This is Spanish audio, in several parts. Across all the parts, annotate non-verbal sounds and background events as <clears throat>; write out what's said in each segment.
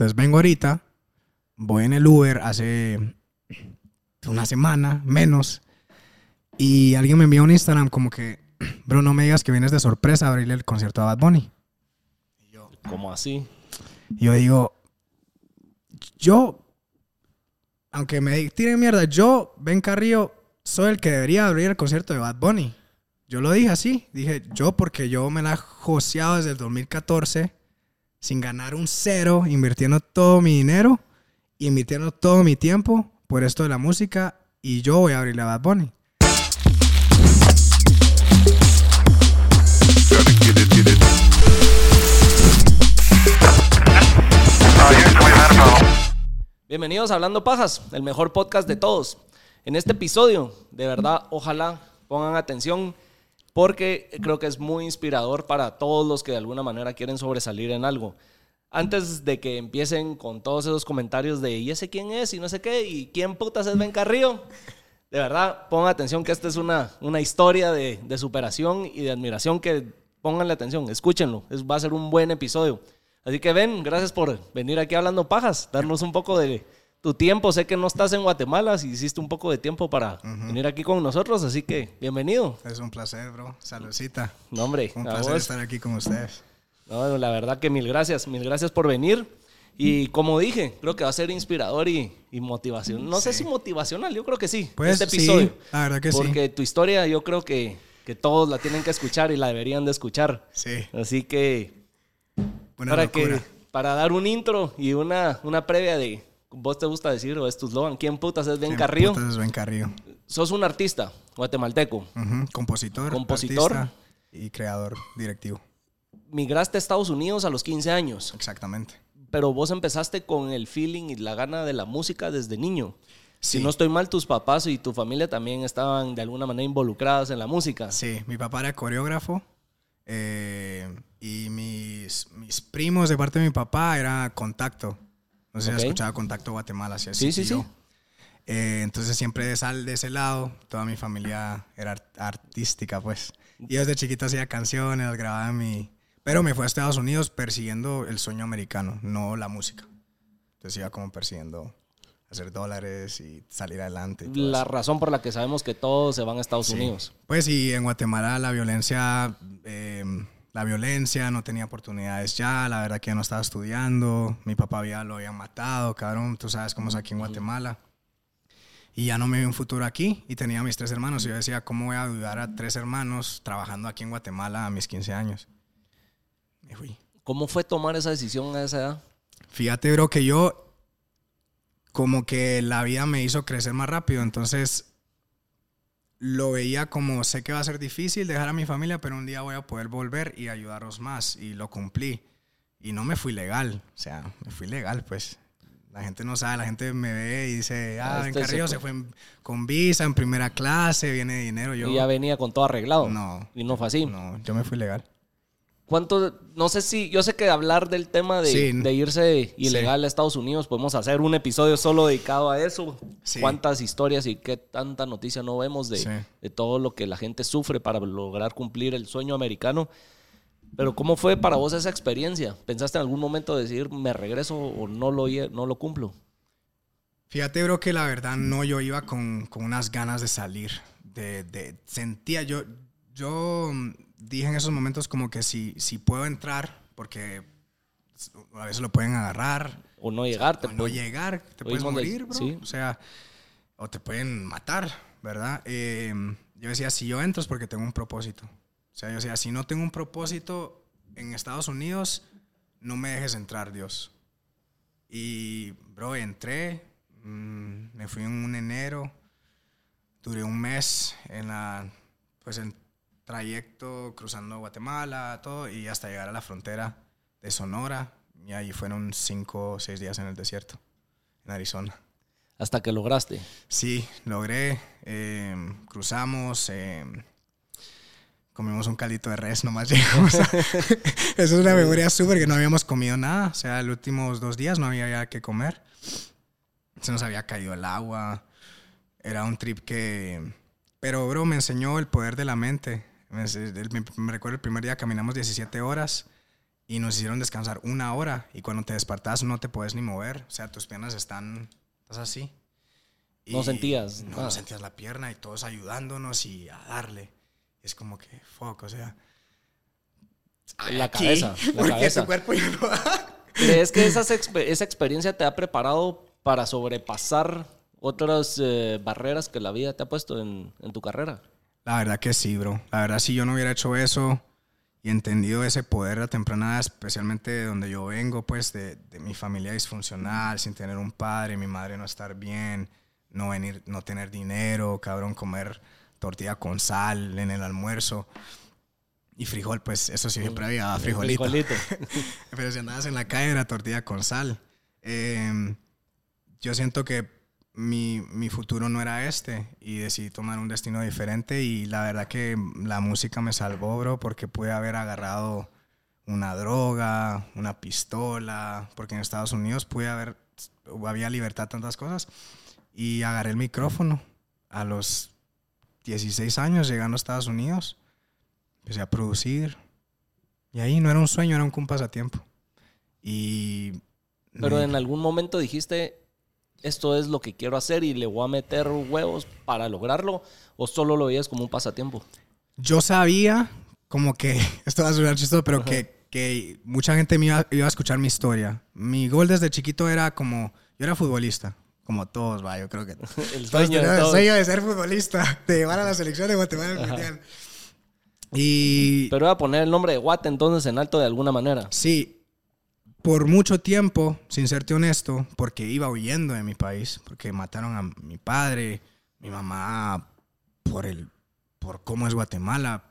Entonces vengo ahorita, voy en el Uber hace una semana, menos, y alguien me envió un Instagram como que, <clears throat> bro, no me digas que vienes de sorpresa a abrirle el concierto a Bad Bunny. ¿Cómo así? Yo digo, yo, aunque me tiren mierda, yo, Ben Carrillo, soy el que debería abrir el concierto de Bad Bunny. Yo lo dije así, dije yo porque yo me la he joseado desde el 2014 sin ganar un cero, invirtiendo todo mi dinero, invirtiendo todo mi tiempo por esto de la música y yo voy a abrirle a Bad Bunny. Bienvenidos a Hablando Pajas, el mejor podcast de todos. En este episodio, de verdad, ojalá pongan atención porque creo que es muy inspirador para todos los que de alguna manera quieren sobresalir en algo. Antes de que empiecen con todos esos comentarios de ¿y ese quién es? y no sé qué, y quién putas es Ben Carrillo, de verdad, pongan atención que esta es una, una historia de, de superación y de admiración que pónganle atención, escúchenlo, es, va a ser un buen episodio. Así que ven, gracias por venir aquí hablando pajas, darnos un poco de tu tiempo. Sé que no estás en Guatemala, si hiciste un poco de tiempo para venir aquí con nosotros, así que bienvenido. Es un placer, bro. Saludcita. No, hombre, Un placer vos. estar aquí con ustedes. No, la verdad que mil gracias, mil gracias por venir. Y como dije, creo que va a ser inspirador y, y motivación. No sé Sí. si motivacional, yo creo que sí. Pues este sí, episodio. la verdad que sí. Porque tu historia yo creo que, que todos la tienen que escuchar y la deberían de escuchar. Sí, Así que una para locura. que para dar un intro y una, una previa de vos te gusta decir o es tu slogan, ¿quién putas es Ben ¿Quién Carrillo? putas es Ben Carrillo. Sos un artista guatemalteco. Compositor, Compositor. y creador directivo. Migraste a Estados Unidos a los 15 años, Exactamente. pero vos empezaste con el feeling y la gana de la música desde niño. Sí. Si no estoy mal, tus papás y tu familia también estaban de alguna manera involucradas en la música. Sí, mi papá era coreógrafo eh, y mis, mis primos de parte de mi papá era Contacto. No sé si has Ok. escuchado Contacto Guatemala. así Sí, sí, sí. Eh, entonces siempre de, sal, de ese lado, toda mi familia era art- artística, pues. Y desde chiquito hacía canciones, las grababa en mi... Pero me fui a Estados Unidos persiguiendo el sueño americano, no la música. Entonces iba como persiguiendo hacer dólares y salir adelante. y La eso. razón por la que sabemos que todos se van a Estados Sí. Unidos. Pues y en Guatemala la violencia, eh, la violencia, no tenía oportunidades ya, la verdad que ya no estaba estudiando, mi papá había, lo habían matado, cabrón, tú sabes cómo es aquí en Guatemala. Y ya no me vi un futuro aquí y tenía a mis tres hermanos. Y yo decía, ¿cómo voy a ayudar a tres hermanos trabajando aquí en Guatemala a mis 15 años? Me fui. ¿Cómo fue tomar esa decisión a esa edad? Fíjate, bro, que yo como que la vida me hizo crecer más rápido, entonces lo veía como sé que va a ser difícil dejar a mi familia, pero un día voy a poder volver y ayudaros más y lo cumplí. Y no me fui legal, o sea, me fui legal, pues. La gente no sabe, la gente me ve y dice, Ah, ah, este se Carrillo fue. se fue en- con visa en primera clase, viene de dinero. Yo, Y ya venía con todo arreglado. No. Y no fue así. no, yo me fui legal. ¿Cuánto? No sé si. Yo sé que hablar del tema de, Sí. de irse ilegal a Estados Unidos, podemos hacer un episodio solo dedicado a eso. Sí. ¿Cuántas historias y qué tanta noticia no vemos de, todo lo que la gente sufre para lograr cumplir el sueño americano? Pero, ¿cómo fue para vos esa experiencia? ¿Pensaste en algún momento decir, me regreso o no lo, no lo cumplo? Fíjate, bro, que la verdad no, yo iba con, con unas ganas de salir. De, de- sentía, yo, yo dije en esos momentos como que si, si puedo entrar, porque a veces lo pueden agarrar, O no llegar. te o no llegar, te puedes morir, bro. sí. O sea, o te pueden matar, ¿verdad? Eh, yo decía, si yo entro es porque tengo un propósito. O sea, yo decía, si no tengo un propósito en Estados Unidos, no me dejes entrar, Dios. Y, bro, entré, mm, me fui en un enero, duré un mes en la, pues en trayecto cruzando Guatemala, todo, y hasta llegar a la frontera de Sonora, y ahí fueron cinco o seis días en el desierto, en Arizona. Hasta que lograste. Sí, logré, eh, cruzamos, eh, comimos un caldito de res, nomás <laughs> llegamos. a- <laughs> Eso es una memoria súper que no habíamos comido nada, o sea, los últimos dos días no había ya que comer. Se nos había caído el agua, era un trip que... Pero, bro, me enseñó el poder de la mente. Me, recuerdo el primer día caminamos 17 horas y nos hicieron descansar una hora y cuando te despertas no te puedes ni mover, o sea, tus piernas están, estás así. No sentías No, sentías la pierna y todos ayudándonos y a darle. Es como que, fuck, o sea... La aquí, cabeza, la <laughs> porque cabeza. tu cuerpo ya no. ¿Crees que esas esa experiencia te ha preparado para sobrepasar otras eh, barreras que la vida te ha puesto en, en tu carrera? La verdad que sí, bro. La verdad, si yo no hubiera hecho eso y entendido ese poder a temprana edad, especialmente de donde yo vengo, pues de, de mi familia disfuncional, sin tener un padre, mi madre no estar bien, no venir, no tener dinero, cabrón, comer tortilla con sal en el almuerzo y frijol, pues eso sí siempre había frijolito. Frijolito. <laughs> Pero si andabas en la calle era tortilla con sal. Eh, yo siento que mi, mi futuro no era este y decidí tomar un destino diferente y la verdad que la música me salvó, bro, porque pude haber agarrado una droga, una pistola, porque en Estados Unidos pude haber, había libertad, tantas cosas, y agarré el micrófono a los 16 años llegando a Estados Unidos, empecé a producir y ahí no era un sueño, era un, un pasatiempo. Y... Pero en algún momento dijiste, esto es lo que quiero hacer y le voy a meter huevos para lograrlo, o solo lo veías como un pasatiempo. Yo sabía, como que, <laughs> esto va a sonar chistoso, pero que, que mucha gente me iba, iba a escuchar mi historia. Mi gol desde chiquito era como, yo era futbolista, como todos, va, yo creo que... <laughs> El Todos sueño de teníamos el todos. sueño de ser futbolista, <laughs> de llevar a la selección de Guatemala al mundial. Y Pero voy a poner el nombre de Guate entonces en alto de alguna manera. sí, por mucho tiempo, sin serte honesto, porque iba huyendo de mi país, porque mataron a mi padre, mi mamá, por, el, por cómo es Guatemala.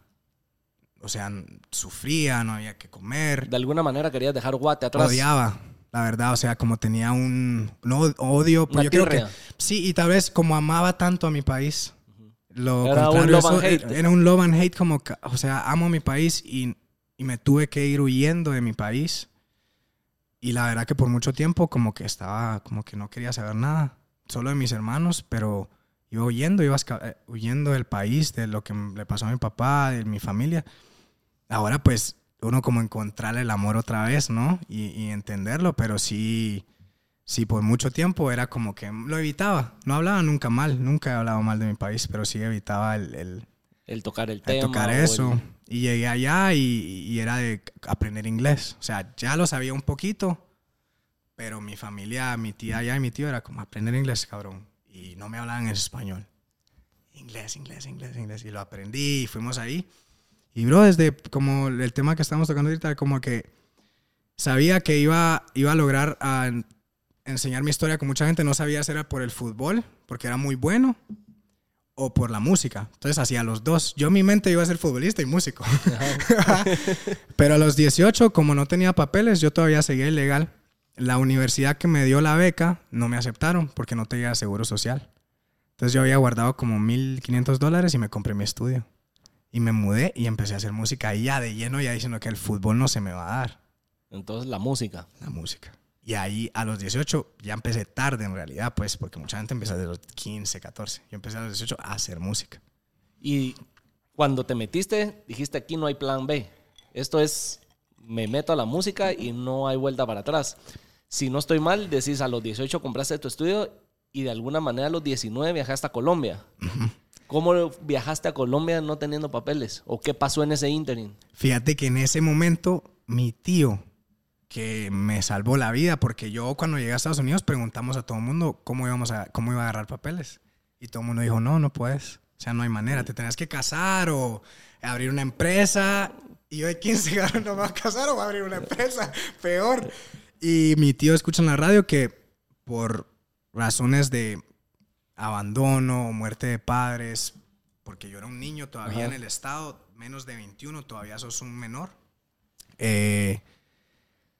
O sea, sufría, no había que comer. De alguna manera querías dejar Guate atrás. Odiaba, la verdad, o sea, como tenía un no, odio, pues yo creo que sí, y tal vez como amaba tanto a mi país, lo Era un love and eso, hate. era un love and hate como, o sea, amo mi país y, y me tuve que ir huyendo de mi país. Y la verdad que por mucho tiempo como que estaba, como que no quería saber nada, solo de mis hermanos, pero iba huyendo, iba eh, huyendo del país, de lo que le pasó a mi papá, de mi familia. Ahora pues uno como encontrar el amor otra vez, ¿no? Y, y entenderlo, pero sí, sí, por mucho tiempo era como que lo evitaba. No hablaba nunca mal, nunca he hablado mal de mi país, pero sí evitaba el, el- El tocar el el tema. tocar eso. Y llegué allá y, y era de aprender inglés. O sea, ya lo sabía un poquito, pero mi familia, mi tía allá y mi tío era como aprender inglés, cabrón. Y no me hablaban en español. Inglés, inglés, inglés, inglés. Y lo aprendí y fuimos ahí. Y bro, desde como el tema que estamos tocando ahorita, como que sabía que iba, iba a lograr a en- enseñar mi historia con mucha gente. No sabía si era por el fútbol, porque era muy bueno, o por la música. Entonces hacía los dos. Yo en mi mente iba a ser futbolista y músico. <laughs> Pero a los 18, como no tenía papeles, yo todavía seguía ilegal. La universidad que me dio la beca no me aceptaron porque no tenía seguro social. Entonces yo había guardado como 1.500 dólares y me compré mi estudio. Y me mudé y empecé a hacer música ahí ya de lleno, ya diciendo que el fútbol no se me va a dar, Entonces la música. la música. Y ahí a los 18 ya empecé tarde en realidad, pues, porque mucha gente empieza desde los 15, 14. Yo empecé a los 18 a hacer música. Y cuando te metiste, dijiste aquí no hay plan B. Esto es, me meto a la música y no hay vuelta para atrás. Si no estoy mal, decís a los 18 compraste tu estudio y de alguna manera a los 19 viajaste a Colombia. ¿Cómo viajaste a Colombia no teniendo papeles? ¿O qué pasó en ese interim? Fíjate que en ese momento mi tío, que me salvó la vida, porque yo cuando llegué a Estados Unidos preguntamos a todo el mundo cómo, íbamos a, cómo iba a agarrar papeles. Y todo el mundo dijo, no, no puedes. O sea, no hay manera, te tenés que casar o abrir una empresa. Y yo de 15 cabrón, <laughs> no me voy a casar o voy a abrir una empresa. <laughs> Peor. Y mi tío escucha en la radio que por razones de abandono, muerte de padres, porque yo era un niño todavía Ajá. en el estado, menos de 21, todavía sos un menor. Eh,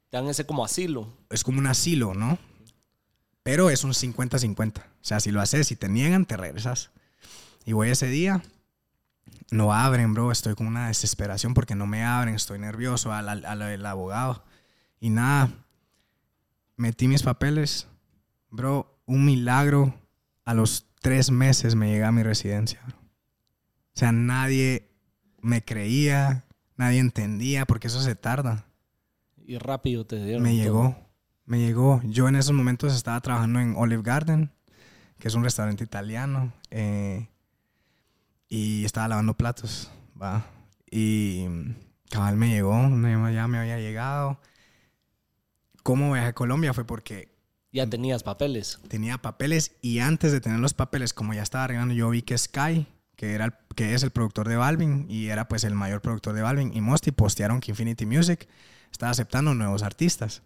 Te dan ese como asilo. es como un asilo, ¿no? Pero es un 50-50. O sea, si lo haces, si te niegan, te regresas. Y voy ese día, no abren, bro. Estoy con una desesperación porque no me abren. Estoy nervioso al, al- al- abogado. Y nada, metí mis papeles. Bro, un milagro. A los tres meses me llega a mi residencia, bro. O sea, nadie me creía, nadie entendía porque eso se tarda. Y rápido te dieron. Me todo. llegó, me llegó. Yo en esos momentos estaba trabajando en Olive Garden, que es un restaurante italiano, eh, y estaba lavando platos, va. Y mm, cabal me llegó, ya me había llegado. ¿Cómo viajé a Colombia? Fue porque Ya tenías papeles. tenía papeles y antes de tener los papeles, como ya estaba arreglando, yo vi que Sky, que, era el- que es el productor de Balvin y era pues el mayor productor de Balvin y Mosty postearon que Infinity Music estaba aceptando nuevos artistas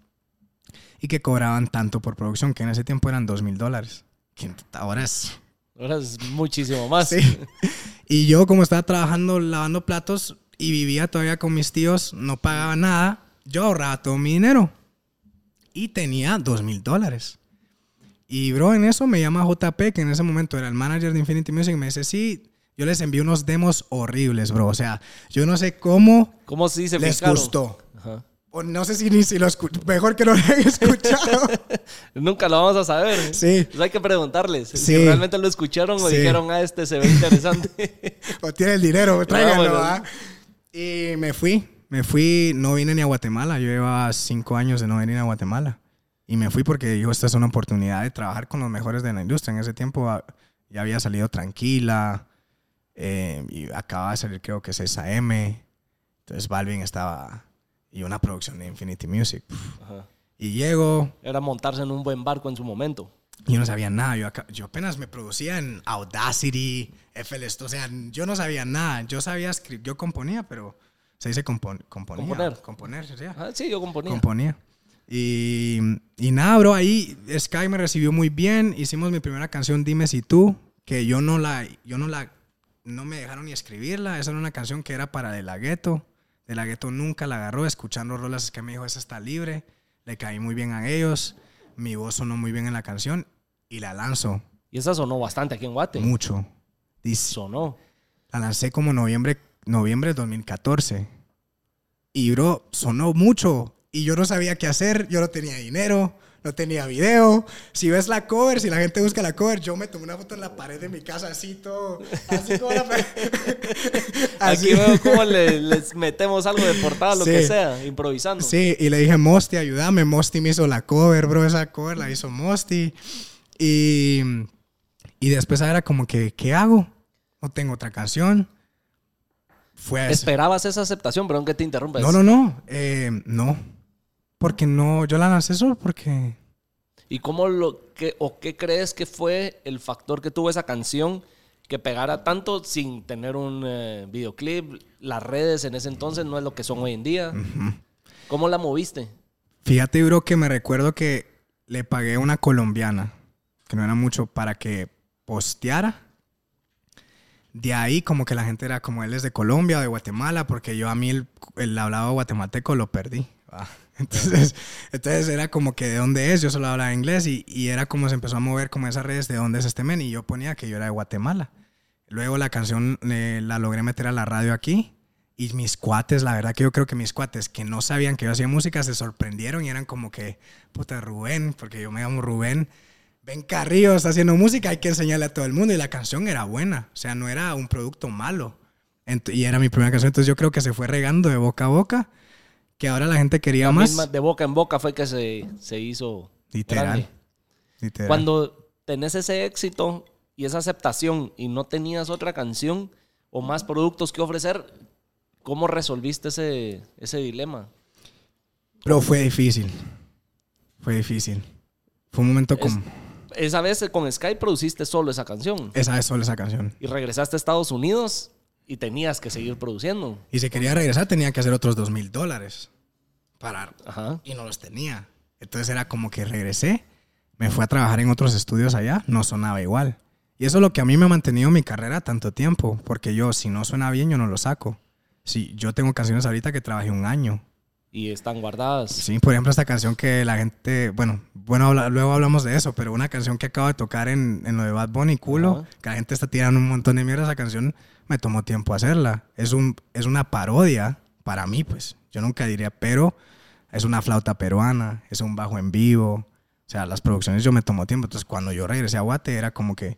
y que cobraban tanto por producción, que en ese tiempo eran dos mil dólares, que ahora es... Ahora es muchísimo más. Sí. Y yo como estaba trabajando lavando platos y vivía todavía con mis tíos, no pagaba nada, yo ahorraba todo mi dinero y tenía dos mil dólares. Y bro, en eso me llama JP, que en ese momento era el manager de Infinity Music, y me dice, sí, yo les envié unos demos horribles, bro. O sea, yo no sé cómo ¿Cómo se les fijaron? gustó. Ajá. O no sé si ni si lo. Mejor que no lo hayan <laughs> escuchado. Nunca lo vamos a saber. Sí. Hay que preguntarles si realmente lo escucharon o Sí. dijeron, ah, este se ve interesante. <laughs> o tiene el dinero, <laughs> tráiganlo. ¿ah? Y me fui. Me fui, no vine ni a Guatemala. Yo llevaba cinco años de no venir a Guatemala. Y me fui porque dijo, esta es una oportunidad de trabajar con los mejores de la industria. En ese tiempo ah, ya había salido Tranquila. eh, y acababa de salir creo que es esa M. Entonces Balvin estaba... Y una producción de Infinity Music. Ajá. Y llego, Era montarse en un buen barco en su momento. yo no sabía nada. Yo, acá- yo apenas me producía en Audacity, FL Studio. O sea, yo no sabía nada. Yo sabía escribir, yo componía, pero se dice compon- componía. Componer. Componer, sí, Ah, sí, yo componía. componía. Y, y nada, bro, ahí Sky me recibió muy bien. Hicimos mi primera canción, Dime si tú, que yo no la, yo no la, no me dejaron ni escribirla. Esa era una canción que era para De La Ghetto. De La Ghetto nunca la agarró. Escuchando rolas que me dijo, esa está libre. Le caí muy bien a ellos. Mi voz sonó muy bien en la canción y la lanzo y esa sonó bastante aquí en Guate. mucho. Dice, Sonó. la lancé como noviembre, noviembre de 2014. Y bro, sonó mucho. Y yo no sabía qué hacer, yo no tenía dinero, no tenía video. Si ves la cover, si la gente busca la cover, yo me tomé una foto en la pared de mi casa, así todo, así como la <laughs> así. Aquí veo cómo le- les metemos algo de portada, lo Sí. que sea, improvisando. Sí, y le dije, Mosty, ayúdame. Mosty me hizo la cover, bro. Esa cover la hizo Mosty. Y, y después era como que, ¿qué hago? No tengo otra canción. Fue ¿Esperabas esa aceptación? Perdón que te interrumpa. No, no, no. Eh, no. Porque no, yo la lancé solo porque... ¿Y cómo lo que o qué crees que fue el factor que tuvo esa canción que pegara tanto sin tener un eh, videoclip? Las redes en ese entonces no es lo que son hoy en día. ¿Cómo la moviste? Fíjate, bro, que me recuerdo que le pagué a una colombiana, que no era mucho, para que posteara. De ahí como que la gente era como él es de Colombia o de Guatemala, porque yo a mí el, el hablado guatemalteco lo perdí. va. <laughs> Entonces, entonces era como que de dónde es, yo solo hablaba inglés y, y era como se empezó a mover como esas redes de dónde es este men y yo ponía que yo era de Guatemala. Luego la canción eh, la logré meter a la radio aquí y mis cuates, la verdad que yo creo que mis cuates que no sabían que yo hacía música se sorprendieron y eran como que, puta Rubén, porque yo me llamo Rubén, ven Carrillo, está haciendo música, hay que enseñarle a todo el mundo y la canción era buena, o sea, no era un producto malo. Y era mi primera canción, entonces yo creo que se fue regando de boca a boca, que ahora la gente quería La más. misma de boca en boca fue que se, se hizo Literal. Literal. Cuando tenés ese éxito y esa aceptación y no tenías otra canción o más productos que ofrecer, ¿cómo resolviste ese, ese dilema? Pero fue difícil, fue difícil. Fue un momento como... Esa vez con Sky produciste solo esa canción Esa es solo esa canción. y regresaste a Estados Unidos y tenías que seguir produciendo. Y si quería regresar tenía que hacer otros dos mil dólares. Para... Ajá. Y no los tenía. Entonces era como que regresé, me fui a trabajar en otros estudios allá, no sonaba igual. Y eso es lo que a mí me ha mantenido mi carrera tanto tiempo, porque yo si no suena bien yo no lo saco. Si yo tengo canciones ahorita que trabajé un año. Y están guardadas. Sí, por ejemplo, esta canción que la gente, bueno, bueno, habla- luego hablamos de eso, pero una canción que acabo de tocar en, en lo de Bad Bunny, culo, que la gente está tirando un montón de mierda, esa canción me tomó tiempo hacerla. Es, un, es una parodia para mí, pues. Yo nunca diría, pero es una flauta peruana, es un bajo en vivo. O sea, las producciones yo me tomó tiempo. Entonces, cuando yo regresé a Guate, era como que,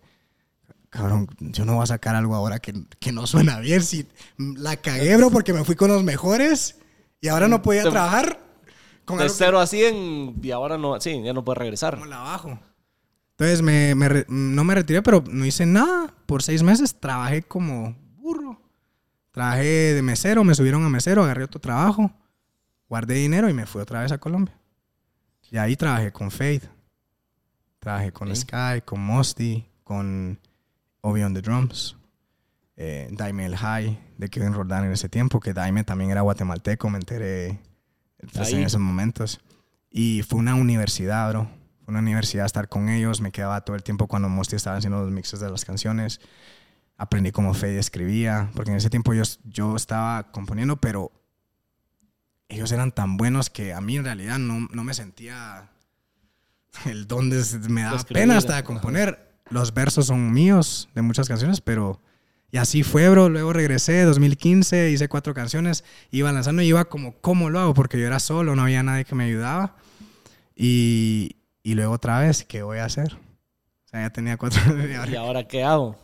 cabrón, yo no voy a sacar algo ahora que, que no suena bien. Si la cagué, bro, porque me fui con los mejores y ahora no podía trabajar. Con de algo que- 0 a 100 y ahora no, sí, ya no puede regresar. ¿Cómo la bajo? Entonces me, me no me retiré, pero no hice nada. Por seis meses trabajé como. Trabajé de mesero, me subieron a mesero, agarré otro trabajo, guardé dinero y me fui otra vez a Colombia. Y ahí trabajé con Fade. Trabajé con. Sky, con Mosty, con Obi on the Drums, eh, Daime El High de Kevin Roldán en ese tiempo, que Daime también era guatemalteco, me enteré pues, en esos momentos. Y fue una universidad, bro. Fue una universidad estar con ellos. Me quedaba todo el tiempo cuando Mosty estaba haciendo los mixes de las canciones. Aprendí cómo Fade escribía, porque en ese tiempo yo, yo estaba componiendo, pero ellos eran tan buenos que a mí en realidad no, no me sentía el don de... Me daba escribir, pena hasta de ajá. componer. Los versos son míos de muchas canciones, pero... Y así fue, bro. Luego regresé, 2015, hice cuatro canciones, iba lanzando y iba como, ¿cómo lo hago? Porque yo era solo, no había nadie que me ayudaba. Y, y luego otra vez, ¿qué voy a hacer? O sea, ya tenía cuatro... <laughs> ¿Y ahora qué hago?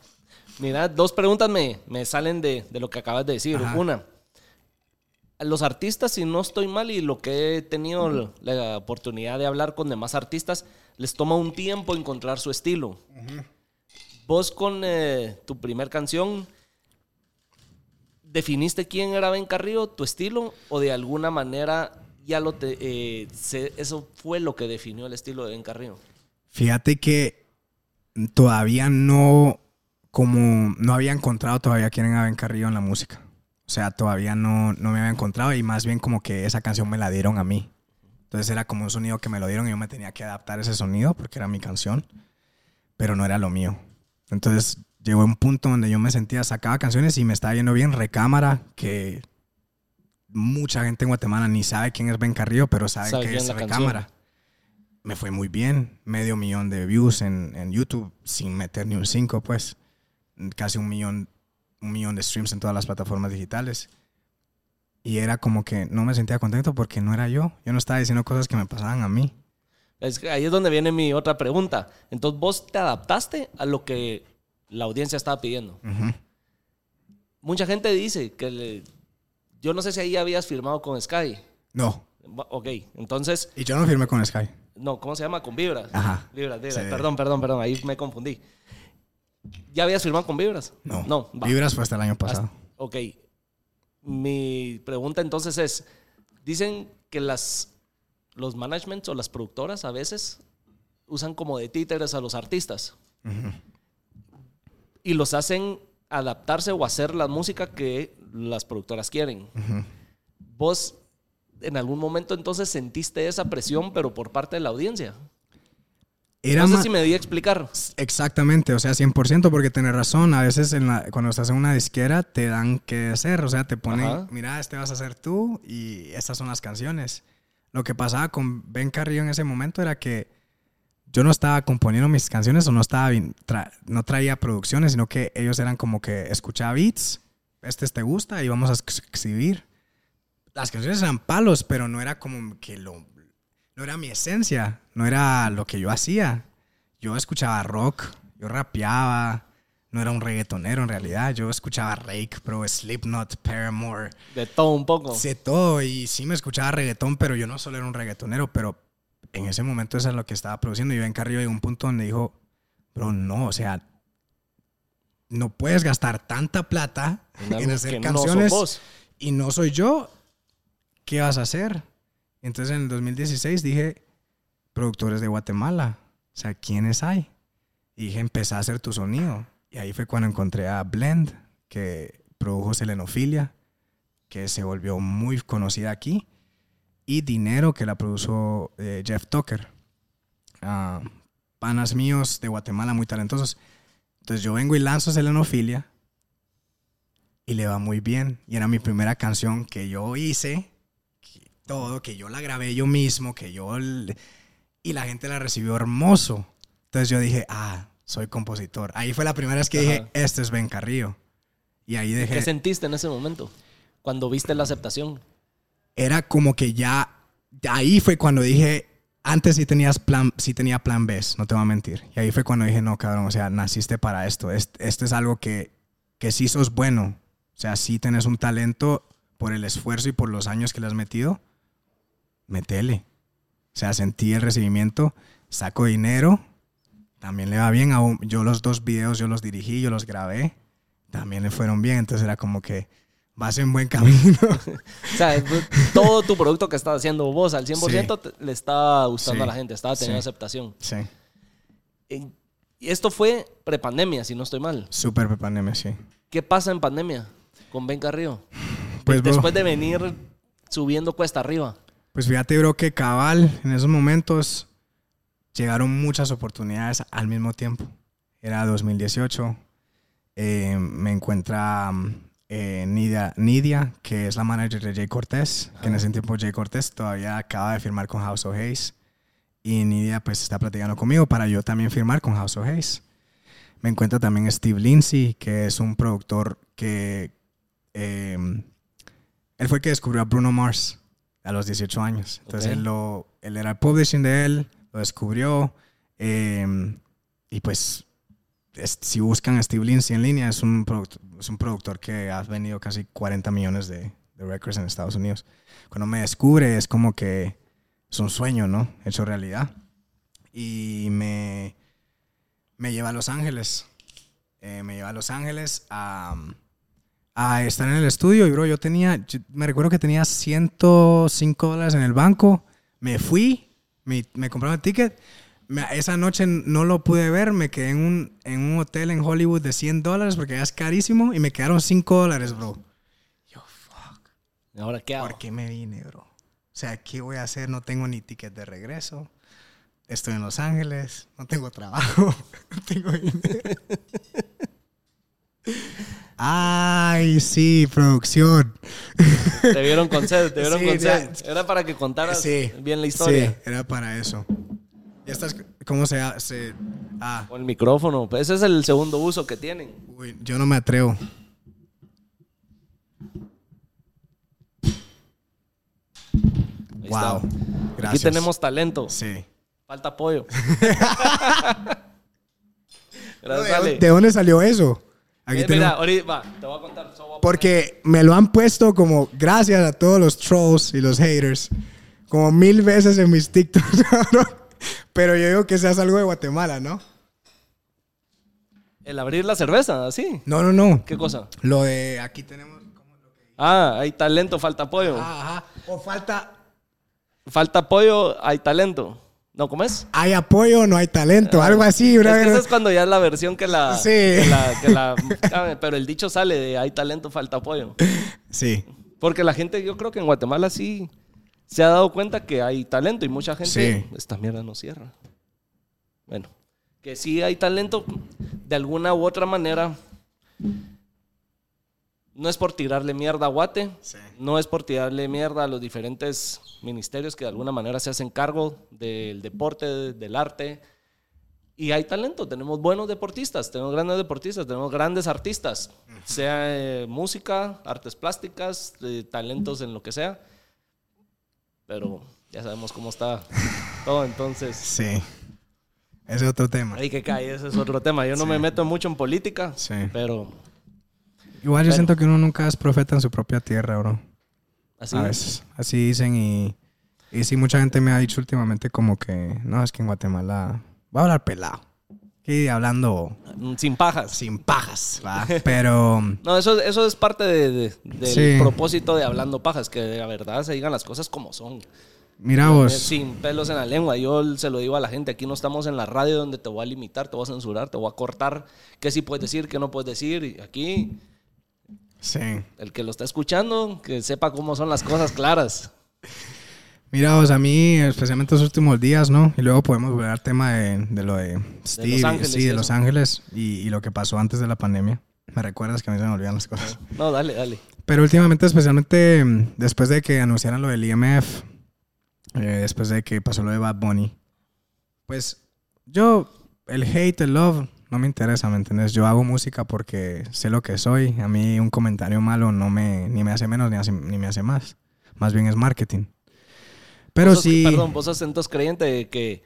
Mira, dos preguntas me, me salen de, de lo que acabas de decir. Ajá. Una, los artistas, si no estoy mal y lo que he tenido la oportunidad de hablar con demás artistas, les toma un tiempo encontrar su estilo. Vos con eh, tu primer canción, ¿definiste quién era Ben Carrillo, tu estilo? ¿O de alguna manera ya lo te, eh, se- eso fue lo que definió el estilo de Ben Carrillo? Fíjate que todavía no, como no había encontrado todavía quién era Ben Carrillo en la música. O sea, todavía no, no me había encontrado y más bien como que esa canción me la dieron a mí. Entonces era como un sonido que me lo dieron y yo me tenía que adaptar a ese sonido porque era mi canción, pero no era lo mío. Entonces llegó un punto donde yo me sentía, sacaba canciones y me estaba yendo bien recámara, que mucha gente en Guatemala ni sabe quién es Ben Carrillo, pero sabe, Sabe que es recámara me fue muy bien. Medio millón de views en, en YouTube sin meter ni un 5, pues. Casi un millón, un millón de streams en todas las plataformas digitales. Y era como que no me sentía contento porque no era yo. Yo no estaba diciendo cosas que me pasaban a mí. Es ahí es donde viene mi otra pregunta. Entonces, vos te adaptaste a lo que la audiencia estaba pidiendo. Ujú. Mucha gente dice que le- yo no sé si ahí habías firmado con Sky. No. Ok, entonces, Y yo no firmé con Sky. no, ¿cómo se llama? Con Vibras. Ajá. Vibras, Vibras. Sí. Perdón, perdón, perdón, ahí me confundí. ¿Ya habías firmado con Vibras? No. No, va. Vibras fue hasta el año pasado. Ok. Mi pregunta entonces es, dicen que las, los managements o las productoras a veces usan como de títeres a los artistas Ujú. y los hacen adaptarse o hacer la música que las productoras quieren. Ujú. ¿Vos en algún momento entonces sentiste esa presión, pero por parte de la audiencia? Era no sé si me di a explicar. Exactamente, o sea, 100%, porque tenés razón. A veces en la- cuando estás en una disquera te dan que hacer, o sea, te ponen, Ajá. mira, este vas a hacer tú y estas son las canciones. Lo que pasaba con Ben Carrillo en ese momento era que yo no estaba componiendo mis canciones o no estaba tra- no traía producciones, sino que ellos eran como que escuchaba beats, este te gusta y vamos a ex- exhibir. Las canciones eran palos, pero no era como que lo no era mi esencia, no era lo que yo hacía. Yo escuchaba rock, yo rapeaba, no era un reggaetonero en realidad. Yo escuchaba Rake, Pro, Slipknot, Paramore, De todo un poco. sé todo y sí me escuchaba reggaetón, pero yo no solo era un reggaetonero, pero en ese momento eso es lo que estaba produciendo. Y Ben Carrillo llegó a un punto donde dijo, bro, no, o sea, no puedes gastar tanta plata En <laughs> hacer no canciones y no soy yo, ¿qué vas a hacer? Entonces en el 2016 dije, productores de Guatemala, o sea, ¿quiénes hay? Y dije, empecé a hacer tu sonido. Y ahí fue cuando encontré a Blend, que produjo Selenofilia, que se volvió muy conocida aquí, y Dinero, que la produjo eh, Jeff Tucker. Ah, panas míos de Guatemala muy talentosos. Entonces yo vengo y lanzo Selenofilia y le va muy bien. Y era mi primera canción que yo hice, todo, que yo la grabé yo mismo, que yo... Y la gente la recibió hermoso. Entonces yo dije, ah, soy compositor. Ahí fue la primera vez que Ajá. dije, este es Ben Carrillo. Y ahí dejé... ¿Qué sentiste en ese momento? Cuando viste la aceptación. era como que ya ahí fue cuando dije antes sí tenías plan sí tenía plan B no te voy a mentir y ahí fue cuando dije no cabrón o sea naciste para esto este, este es algo que que sí sos bueno o sea sí tenés un talento por el esfuerzo y por los años que le has metido metele. O sea, sentí el recibimiento, saco dinero, también le va bien. Yo los dos videos yo los dirigí, yo los grabé, también le fueron bien. Entonces era como que vas en buen <laughs> camino. O sea, todo tu producto que estás haciendo vos al 100% te- le estaba gustando Sí. a la gente, estaba teniendo Sí. aceptación. sí, Y esto fue prepandemia, si no estoy mal. súper pandemia, sí. ¿Qué pasa en pandemia con Ben Carrillo? Pues, bro, Después de venir subiendo cuesta arriba. Pues fíjate, bro, que cabal, en esos momentos llegaron muchas oportunidades al mismo tiempo. Era 2018. eh, me encuentra eh, Nidia, Nidia, que es la manager de Jay Cortés, que en ese tiempo Jay Cortés todavía acaba de firmar con House of Hayes. Y Nidia pues está platicando conmigo para yo también firmar con House of Hayes. Me encuentra también Steve Lindsay, que es un productor que... eh, él fue el que descubrió a Bruno Mars a los 18 años. Entonces Ok. él, lo, él era el publishing de él, lo descubrió. eh, y pues, es- si buscan a Steve Lindsay en línea, es un, es un productor que ha vendido casi 40 millones de, de records en Estados Unidos. Cuando me descubre, es como que es un sueño, ¿no? Hecho realidad. Y me, me lleva a Los Ángeles. Eh, me lleva a Los Ángeles a, a estar en el estudio. Y, bro, yo tenía, yo me recuerdo que tenía 105 dólares en el banco. Me fui, me, me compraron el ticket. Me- esa noche no lo pude ver. Me quedé en un, en un hotel en Hollywood de 100 dólares porque ya es carísimo. Y me quedaron 5 dólares, bro. ¿Y ahora qué hago? ¿Por qué me vine, bro? O sea, ¿qué voy a hacer? No tengo ni ticket de regreso. Estoy en Los Ángeles. No tengo trabajo. <laughs> No tengo dinero. <laughs> Ay, sí, producción. Te vieron con sed, te vieron Sí, con sed. Era para que contaras Sí. bien la historia. Sí, era para eso. Ya estás, ¿cómo se hace? Ah, Con el micrófono. Pues ese es el segundo uso que tienen. uy, yo no me atrevo. Ahí Wow. está. Gracias. Aquí tenemos talento. Sí. Falta apoyo. <laughs> Gracias, ¿De, Ale. de dónde salió eso? Aquí tenemos- Mira, ahorita va, te voy a contar. solo voy a poner- Porque me lo han puesto como gracias a todos los trolls y los haters. Como mil veces en mis TikToks. <laughs> Pero yo digo que seas algo de Guatemala, ¿no? El abrir la cerveza, así. No, no, no. ¿Qué cosa? Lo de aquí tenemos. ¿cómo lo que- Ah, hay talento, falta apoyo. Ah, ajá. O falta. Falta apoyo, hay talento. ¿No, cómo es? Hay apoyo, no hay talento. Algo así, Es que eso es cuando ya es la versión que la... Sí. que la- que la- <laughs> ah, pero el dicho sale de hay talento, falta apoyo. Sí. Porque la gente, yo creo que en Guatemala sí se ha dado cuenta que hay talento y mucha gente... Sí. Esta mierda no cierra. Bueno, que sí hay talento de alguna u otra manera. No es por tirarle mierda a Guate, Sí. no es por tirarle mierda a los diferentes ministerios que de alguna manera se hacen cargo del deporte, del arte. Y hay talento, tenemos buenos deportistas, tenemos grandes deportistas, tenemos grandes artistas, sea eh, música, artes plásticas, eh, talentos en lo que sea. Pero ya sabemos cómo está todo, entonces Sí. Ese es otro tema. hay que caer, ese es otro tema. Yo no me meto mucho en política, Sí. pero Igual yo siento que uno nunca es profeta en su propia tierra, bro. así. A veces. Así dicen y, y sí, mucha gente me ha dicho últimamente como que, no, es que en Guatemala va a hablar pelado. Y hablando mm, Sin pajas. sin pajas, ¿va? <laughs> Pero No, eso, eso es parte de- de- del Sí. propósito de Hablando Pajas, que de la verdad se digan las cosas como son. mira vos, Sin pelos en la lengua. Yo se lo digo a la gente, aquí no estamos en la radio donde te voy a limitar, te voy a censurar, te voy a cortar qué sí puedes decir, qué no puedes decir. Aquí, sí. el que lo está escuchando, que sepa cómo son las cosas claras. Mira vos, a mí, especialmente los últimos días, ¿no? Y luego podemos volver al tema de, de lo de Steve, y- Ángeles sí, de. Los Ángeles y, y lo que pasó antes de la pandemia. Me recuerdas que a mí se me olvidan las cosas. No, dale, dale. Pero últimamente, especialmente después de que anunciaran lo del IMF, eh, después de que pasó lo de Bad Bunny, pues yo, el hate, el love, no me interesa, ¿me entiendes? Yo hago música porque sé lo que soy. A mí un comentario malo no me, ni me hace menos ni, hace- ni me hace más. Más bien es marketing. Pero sí... Perdón, vos sos entonces creyente de que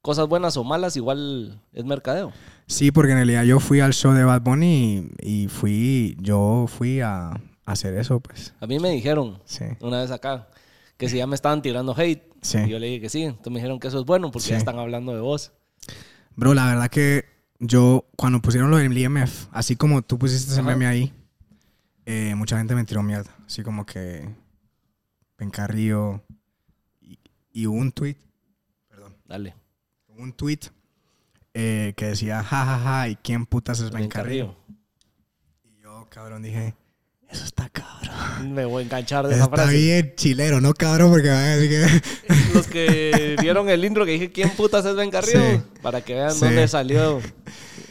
cosas buenas o malas igual es mercadeo. Sí, porque en realidad yo fui al show de Bad Bunny y, y fui, yo fui a, a hacer eso, pues. A mí me dijeron Sí. una vez acá que si ya me estaban tirando hate. Sí. Y yo le dije que sí. Entonces me dijeron que eso es bueno porque ya están hablando de vos. Bro, la verdad que yo, cuando pusieron lo del IMF, así como tú pusiste ese meme ahí, eh, mucha gente me tiró mierda. Así como que Ben Carrillo. Y, y hubo un tweet, Dale. hubo un tweet eh, que decía, jajaja, ja, ja, ¿y quién putas es Ben, Ben Carrillo? Y yo, cabrón, dije, eso está cabrón. Me voy a enganchar de esa Está frase. bien chilero, no cabrón, porque van a decir que... <laughs> Los que vieron el intro que dije, ¿quién putas es Ben Carrillo? Sí. Para que vean Sí. dónde salió.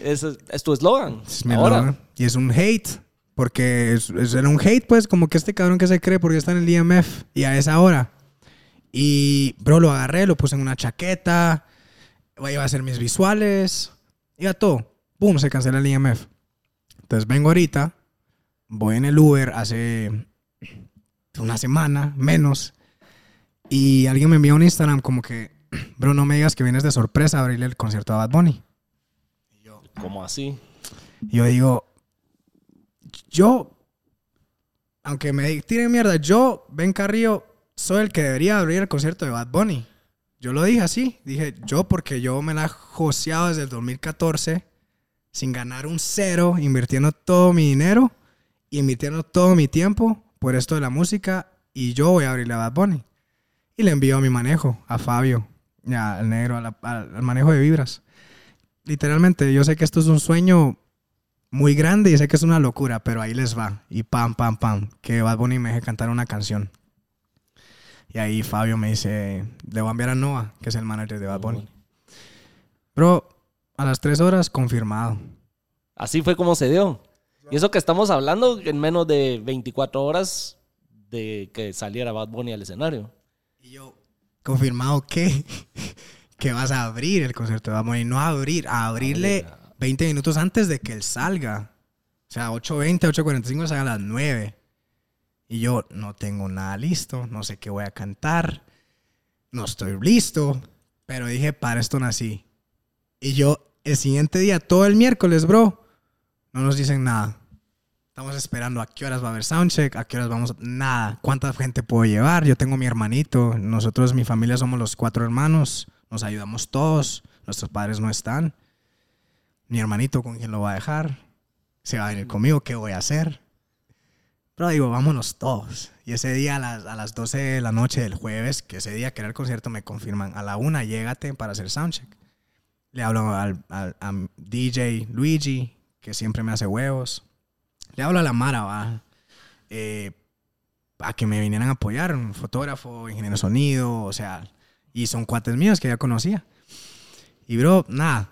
Es, es tu eslogan. Es mi Ahora. Y es un hate. Porque es, es- era un hate, pues, como que este cabrón que se cree porque está en el IMF y a esa hora. Y, bro, lo agarré, lo puse en una chaqueta, iba a hacer mis visuales, iba todo. Boom, se cancela el IMF. Entonces vengo ahorita, voy en el Uber hace una semana, menos, y alguien me envía un Instagram como que, bro, no me digas que vienes de sorpresa a abrirle el concierto a Bad Bunny. ¿Cómo así? Yo digo, yo, aunque me tiren mierda, yo, Ben Carrillo, soy el que debería abrir el concierto de Bad Bunny. Yo lo dije así, dije yo porque yo me la he joseado desde el 2014 sin ganar un cero, invirtiendo todo mi dinero, invirtiendo todo mi tiempo por esto de la música y yo voy a abrirle a Bad Bunny. Y le envío a mi manejo, a Fabio, ya, al negro, a la- al- al manejo de vibras literalmente, yo sé que esto es un sueño muy grande y sé que es una locura, pero ahí les va. Y pam, pam, pam, que Bad Bunny me deje cantar una canción. Y ahí Fabio me dice, le voy a enviar a Noah, que es el manager de Bad Bunny. Bro, a las tres horas, confirmado. Así fue como se dio. Y eso que estamos hablando en menos de 24 horas de que saliera Bad Bunny al escenario. Y yo, ¿confirmado qué? que vas a abrir el concierto de Bad Bunny. No a abrir, a abrirle 20 minutos antes de que él salga. O sea, 8.20, 8.45 salga a las 9. Y yo no tengo nada listo, no sé qué voy a cantar, no estoy listo, pero dije, para esto nací. Y yo, el siguiente día, todo el miércoles, bro, no nos dicen nada. Estamos esperando a qué horas va a haber soundcheck, a qué horas vamos, nada. ¿Cuánta gente puedo llevar? Yo tengo mi hermanito, nosotros, mi familia, somos los cuatro hermanos, nos ayudamos todos, nuestros padres no están. Mi hermanito, ¿con quién lo va a dejar? Se va a venir conmigo, ¿qué voy a hacer? Pero digo, vámonos todos. Y ese día a las, a las 12 de la noche del jueves, que ese día que era el concierto, me confirman, a la una, llégate para hacer soundcheck. Le hablo al, al- a DJ Luigi, que siempre me hace huevos. Le hablo a la Mara, va. Eh, a que me vinieran a apoyar, un fotógrafo, ingeniero sonido, o sea, y son cuates míos que ya conocía. Y bro, nada,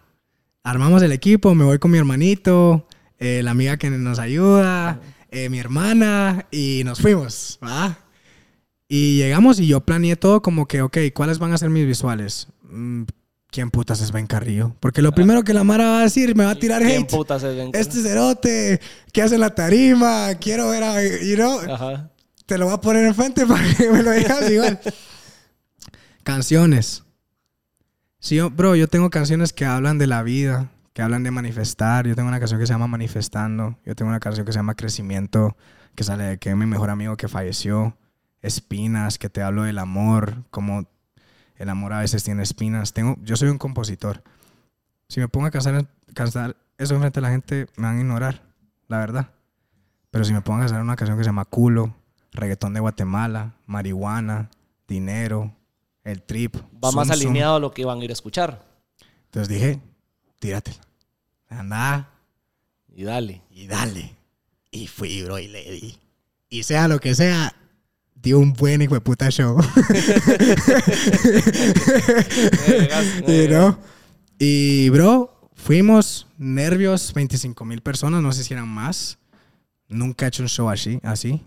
armamos el equipo, me voy con mi hermanito, eh, la amiga que nos ayuda, eh, mi hermana, y nos fuimos, ¿va? Y llegamos y yo planeé todo como que, ok, ¿cuáles van a ser mis visuales? ¿Quién putas es Ben Carrillo? Porque lo primero que la Mara va a decir, me va a tirar ¿Quién hate. putas es Ben Carrillo? Este cerote, ¿qué hace en la tarima? Quiero ver a... You know, Ajá. te lo voy a poner enfrente <laughs> para que me lo digas <laughs> igual. Canciones. Sí, yo, bro, yo tengo canciones que hablan de la vida, que hablan de manifestar. Yo tengo una canción que se llama Manifestando. Yo tengo una canción que se llama Crecimiento, que sale de que mi mejor amigo que falleció. Espinas, que te hablo del amor, como el amor a veces tiene espinas. Tengo, yo soy un compositor. Si me pongo a cantar, cantar eso enfrente de la gente, me van a ignorar, la verdad. Pero si me pongo a cantar una canción que se llama Culo, reggaetón de Guatemala, marihuana, dinero, el trip. Va más alineado a lo que iban a ir a escuchar. Entonces dije, tíratela. Anda Y dale. y dale. Y fui, bro, y le di. Y sea lo que sea, dio un buen hijo de puta show. <laughs> <laughs> You know? Y, bro, fuimos nervios, 25 mil personas, no sé si eran más. Nunca he hecho un show así, así.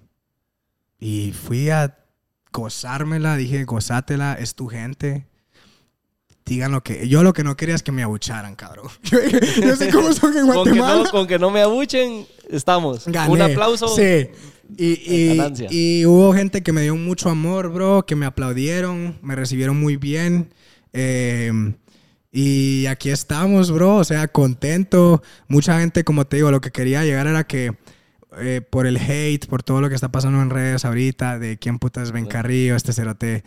Y fui a gozármela, dije, gozátela, es tu gente. Digan lo que... Yo lo que no quería es que me abucharan, cabrón. <laughs> Yo sé cómo son en Con que, Guatemala. no, con que no me abuchen, estamos. Gané. Un aplauso. Sí. Y, y- hubo gente que me dio mucho amor, bro, que me aplaudieron, me recibieron muy bien. Eh, y aquí estamos, bro, o sea, contento. Mucha gente, como te digo, lo que quería llegar era que eh, por el hate, por todo lo que está pasando en redes ahorita, de quién puta es Ben Carrillo, este cerote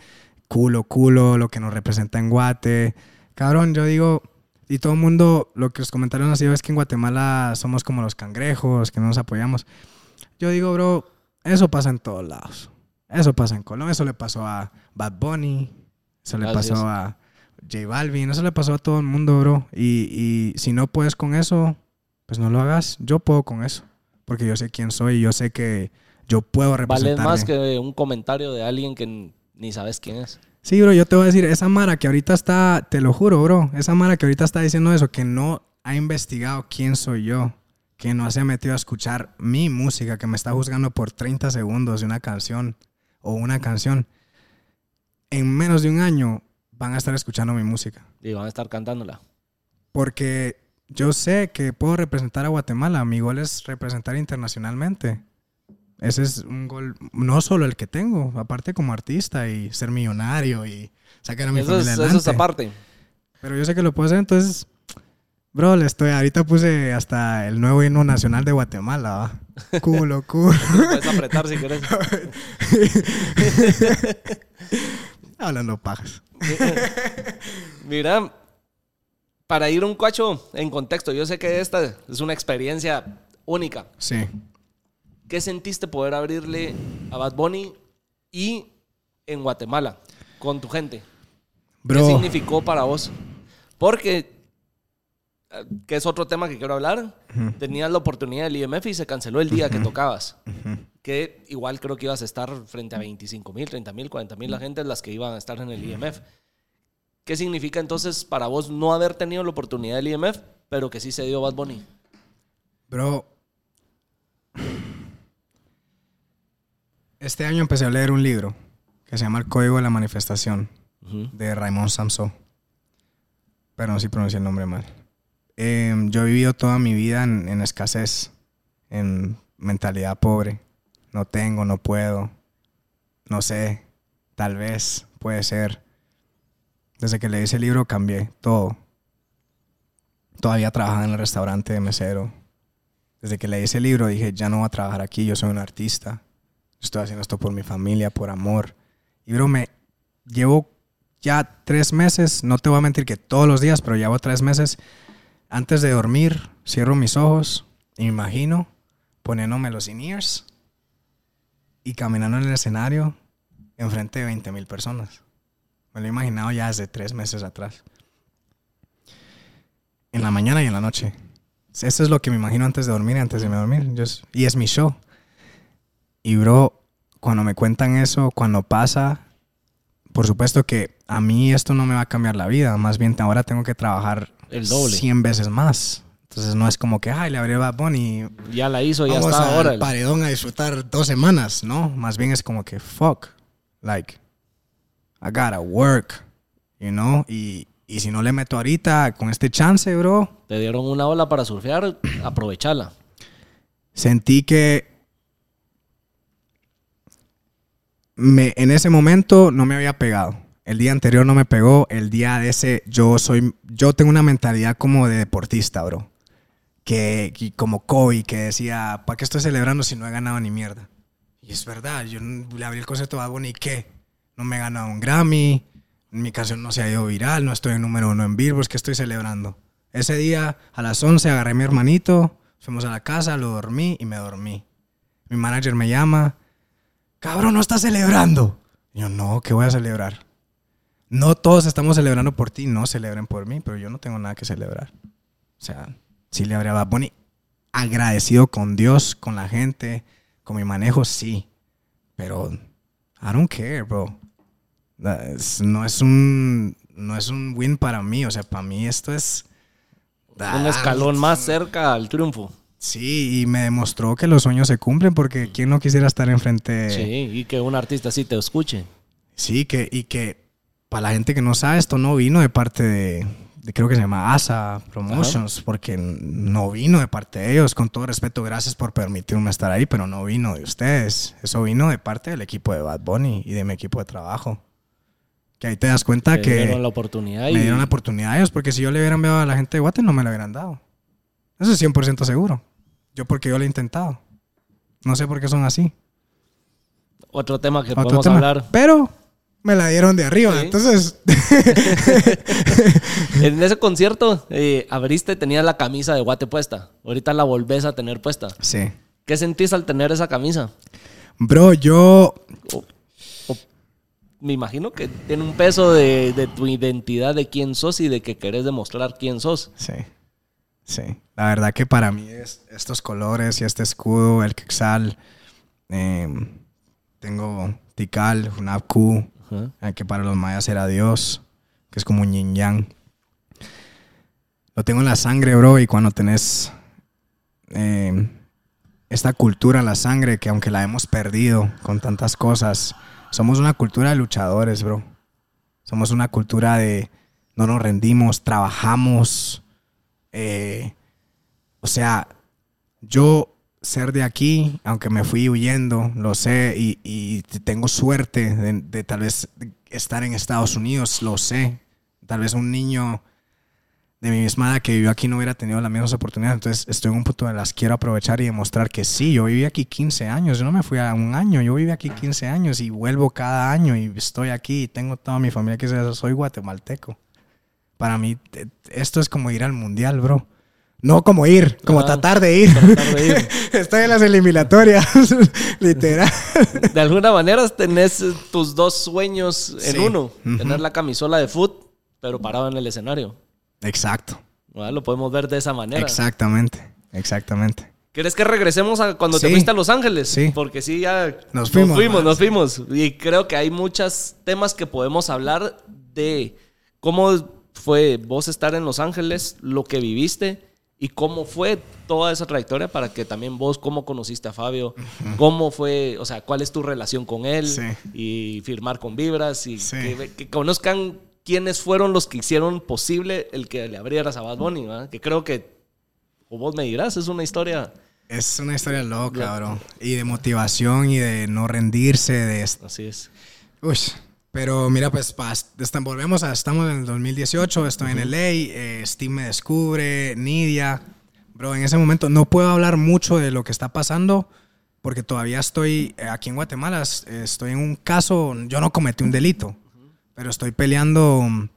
culo, culo, lo que nos representa en Guate. Cabrón, yo digo, y todo el mundo, lo que los comentarios han sido es que en Guatemala somos como los cangrejos, que no nos apoyamos. Yo digo, bro, eso pasa en todos lados. Eso pasa en Colombia, eso le pasó a Bad Bunny, eso le Gracias. pasó a J Balvin, eso le pasó a todo el mundo, bro. Y, y si no puedes con eso, pues no lo hagas. Yo puedo con eso, porque yo sé quién soy y yo sé que yo puedo Vale representar. más que un comentario de alguien que ni sabes quién es. Sí, bro, yo te voy a decir, esa Mara que ahorita está, te lo juro, bro, esa Mara que ahorita está diciendo eso, que no ha investigado quién soy yo, que no se ha metido a escuchar mi música, que me está juzgando por 30 segundos de una canción o una canción, en menos de un año van a estar escuchando mi música. Y van a estar cantándola. Porque yo sé que puedo representar a Guatemala, mi gol es representar internacionalmente. Ese es un gol, no solo el que tengo, aparte como artista y ser millonario y sacar a mi Eso es, familia eso es adelante. aparte. Pero yo sé que lo puedo hacer, entonces, bro, le estoy, ahorita puse hasta el nuevo himno nacional de Guatemala, ¿va? Culo, <laughs> culo. Puedes apretar si quieres. <laughs> Hablando pajas. <laughs> Mira, para ir un cuacho en contexto, yo sé que esta es una experiencia única. Sí. ¿Qué sentiste poder abrirle a Bad Bunny y en Guatemala con tu gente? ¿Qué Bro, significó para vos? Porque, que es otro tema que quiero hablar, tenías la oportunidad del IMF y se canceló el día que tocabas. Que igual creo que ibas a estar frente a 25 mil, 30 mil, 40 mil la gente las que iban a estar en el IMF. ¿Qué significa entonces para vos no haber tenido la oportunidad del IMF, pero que sí se dio Bad Bunny? Bro. Este año empecé a leer un libro que se llama El Código de la Manifestación de Raymond Samson. Pero no si pronuncié el nombre mal. Em, yo he vivido toda mi vida en, escasez, en mentalidad pobre. No tengo, no puedo. No sé, tal vez, puede ser. Desde que leí ese libro cambié todo. Todavía trabajaba en el restaurante de mesero. Desde que leí ese libro dije, ya no voy a trabajar aquí, yo soy un artista. Estoy haciendo esto por mi familia, por amor. Y bro, me llevo ya tres meses, no te voy a mentir que todos los días, pero llevo tres meses. Antes de dormir, cierro mis ojos y me imagino poniéndome los in-ears y caminando en el escenario enfrente de 20 mil personas. Me lo he imaginado ya desde tres meses atrás. En la mañana y en la noche. Eso es lo que me imagino antes de dormir antes de a dormir. Y es mi show. Y bro, cuando me cuentan eso, cuando pasa, por supuesto que a mí esto no me va a cambiar la vida. Más bien ahora tengo que trabajar El doble. 100 veces más. Entonces no es como que, ay, le abrí a Bad Bunny, Ya la hizo, ya vamos está ahora. paredón a disfrutar dos semanas, ¿no? Más bien es como que, fuck, like, I gotta work, you know? Y, y si no le meto ahorita con este chance, bro, Te dieron una ola para surfear, aprovechala. sentí que me, en ese momento no me había pegado. El día anterior no me pegó. El día de ese, yo soy, yo tengo una mentalidad como de deportista, bro. Que, como Kobe, que decía, ¿para qué estoy celebrando si no he ganado ni mierda? Y es verdad, yo le abrí el concierto a Bad y ¿qué? No me he ganado un Grammy, mi canción no se ha ido viral, no estoy en número uno en Billboard, ¿qué estoy celebrando? Ese día, a las 11, agarré a mi hermanito, fuimos a la casa, lo dormí y me dormí. Mi manager me llama, cabrón, no estás celebrando. Yo, no, ¿qué voy a celebrar? No todos estamos celebrando por ti, no celebren por mí, pero yo no tengo nada que celebrar. O sea, sí le habría Bad Bunny. Agradecido con Dios, con la gente, con mi manejo, sí. Pero I don't care, bro. No es un no es un win para mí, o sea, para mí esto es Un escalón más cerca al triunfo. Sí, y me demostró que los sueños se cumplen porque quién no quisiera estar enfrente. Sí, y que un artista así te escuche. Sí, que, y que para la gente que no sabe, esto no vino de parte de, de- creo que se llama ASA Promotions, porque no vino de parte de ellos. Con todo respeto, gracias por permitirme estar ahí, pero no vino de ustedes. Eso vino de parte del equipo de Bad Bunny y de mi equipo de trabajo. Que ahí te das cuenta que dieron la oportunidad y me dieron la oportunidad a ellos, porque si yo le hubiera enviado a la gente de Guate, no me lo hubieran dado. Eso es 100% seguro. Yo porque yo lo he intentado. No sé por qué son así. Otro tema que Otro podemos tema. hablar. Pero me la dieron de arriba. Sí. Entonces, <laughs> En ese concierto eh, abriste, tenías la camisa de guate puesta. Ahorita la volvés a tener puesta. sí. ¿Qué sentís al tener esa camisa? Bro, yo O- o- me imagino que tiene un peso de, de tu identidad, de quién sos y de que querés demostrar quién sos. Sí, sí. La verdad que para mí es estos colores y este escudo, el Quexal, eh, tengo Tikal, Hunabku, Ajá. eh, que para los mayas era Dios, que es como un yin yang. Lo tengo en la sangre, bro, y cuando tenés eh, esta cultura en la sangre, que aunque la hemos perdido con tantas cosas, somos una cultura de luchadores, bro. Somos una cultura de no nos rendimos, trabajamos. eh, o sea, yo ser de aquí, aunque me fui huyendo, lo sé, y, y tengo suerte de, tal vez estar en Estados Unidos, lo sé. Tal vez un niño de mi misma edad que vivió aquí no hubiera tenido las mismas oportunidades. Entonces estoy en un punto de las quiero aprovechar y demostrar que sí, yo viví aquí 15 años, yo no me fui a un año, yo viví aquí 15 años y vuelvo cada año y estoy aquí y tengo toda mi familia que soy guatemalteco. Para mí esto es como ir al mundial, bro. No como ir, como Ah, tratar de ir. tratar de ir. <laughs> Estoy en las eliminatorias, <laughs> literal. De alguna manera tenés tus dos sueños en Sí. uno. Tener la camisola de foot, pero parado en el escenario. Exacto, ¿verdad? Lo podemos ver de esa manera. exactamente, exactamente. ¿Quieres que regresemos a cuando te fuiste a Los Ángeles? Sí. Porque sí, ya Nos fuimos, Nos fuimos, nos fuimos. Y creo que hay muchos temas que podemos hablar de cómo fue vos estar en Los Ángeles, lo que viviste y cómo fue toda esa trayectoria para que también vos, cómo conociste a Fabio, cómo fue, o sea, cuál es tu relación con él Sí. y firmar con Vibras y Sí. que, que conozcan quiénes fueron los que hicieron posible el que le abrieras a Bad Bunny, ¿verdad? que creo que, o vos me dirás, es una historia Es una historia loca, bro. Y de motivación y de no rendirse, de... est- así es. Uy, pero mira, pues pa- est- volvemos a... Estamos en el 2018, estoy en LA, eh, Steve me descubre, Nidia. Bro, en ese momento no puedo hablar mucho de lo que está pasando porque todavía estoy eh, aquí en Guatemala, es- estoy en un caso, yo no cometí un delito, pero estoy peleando um,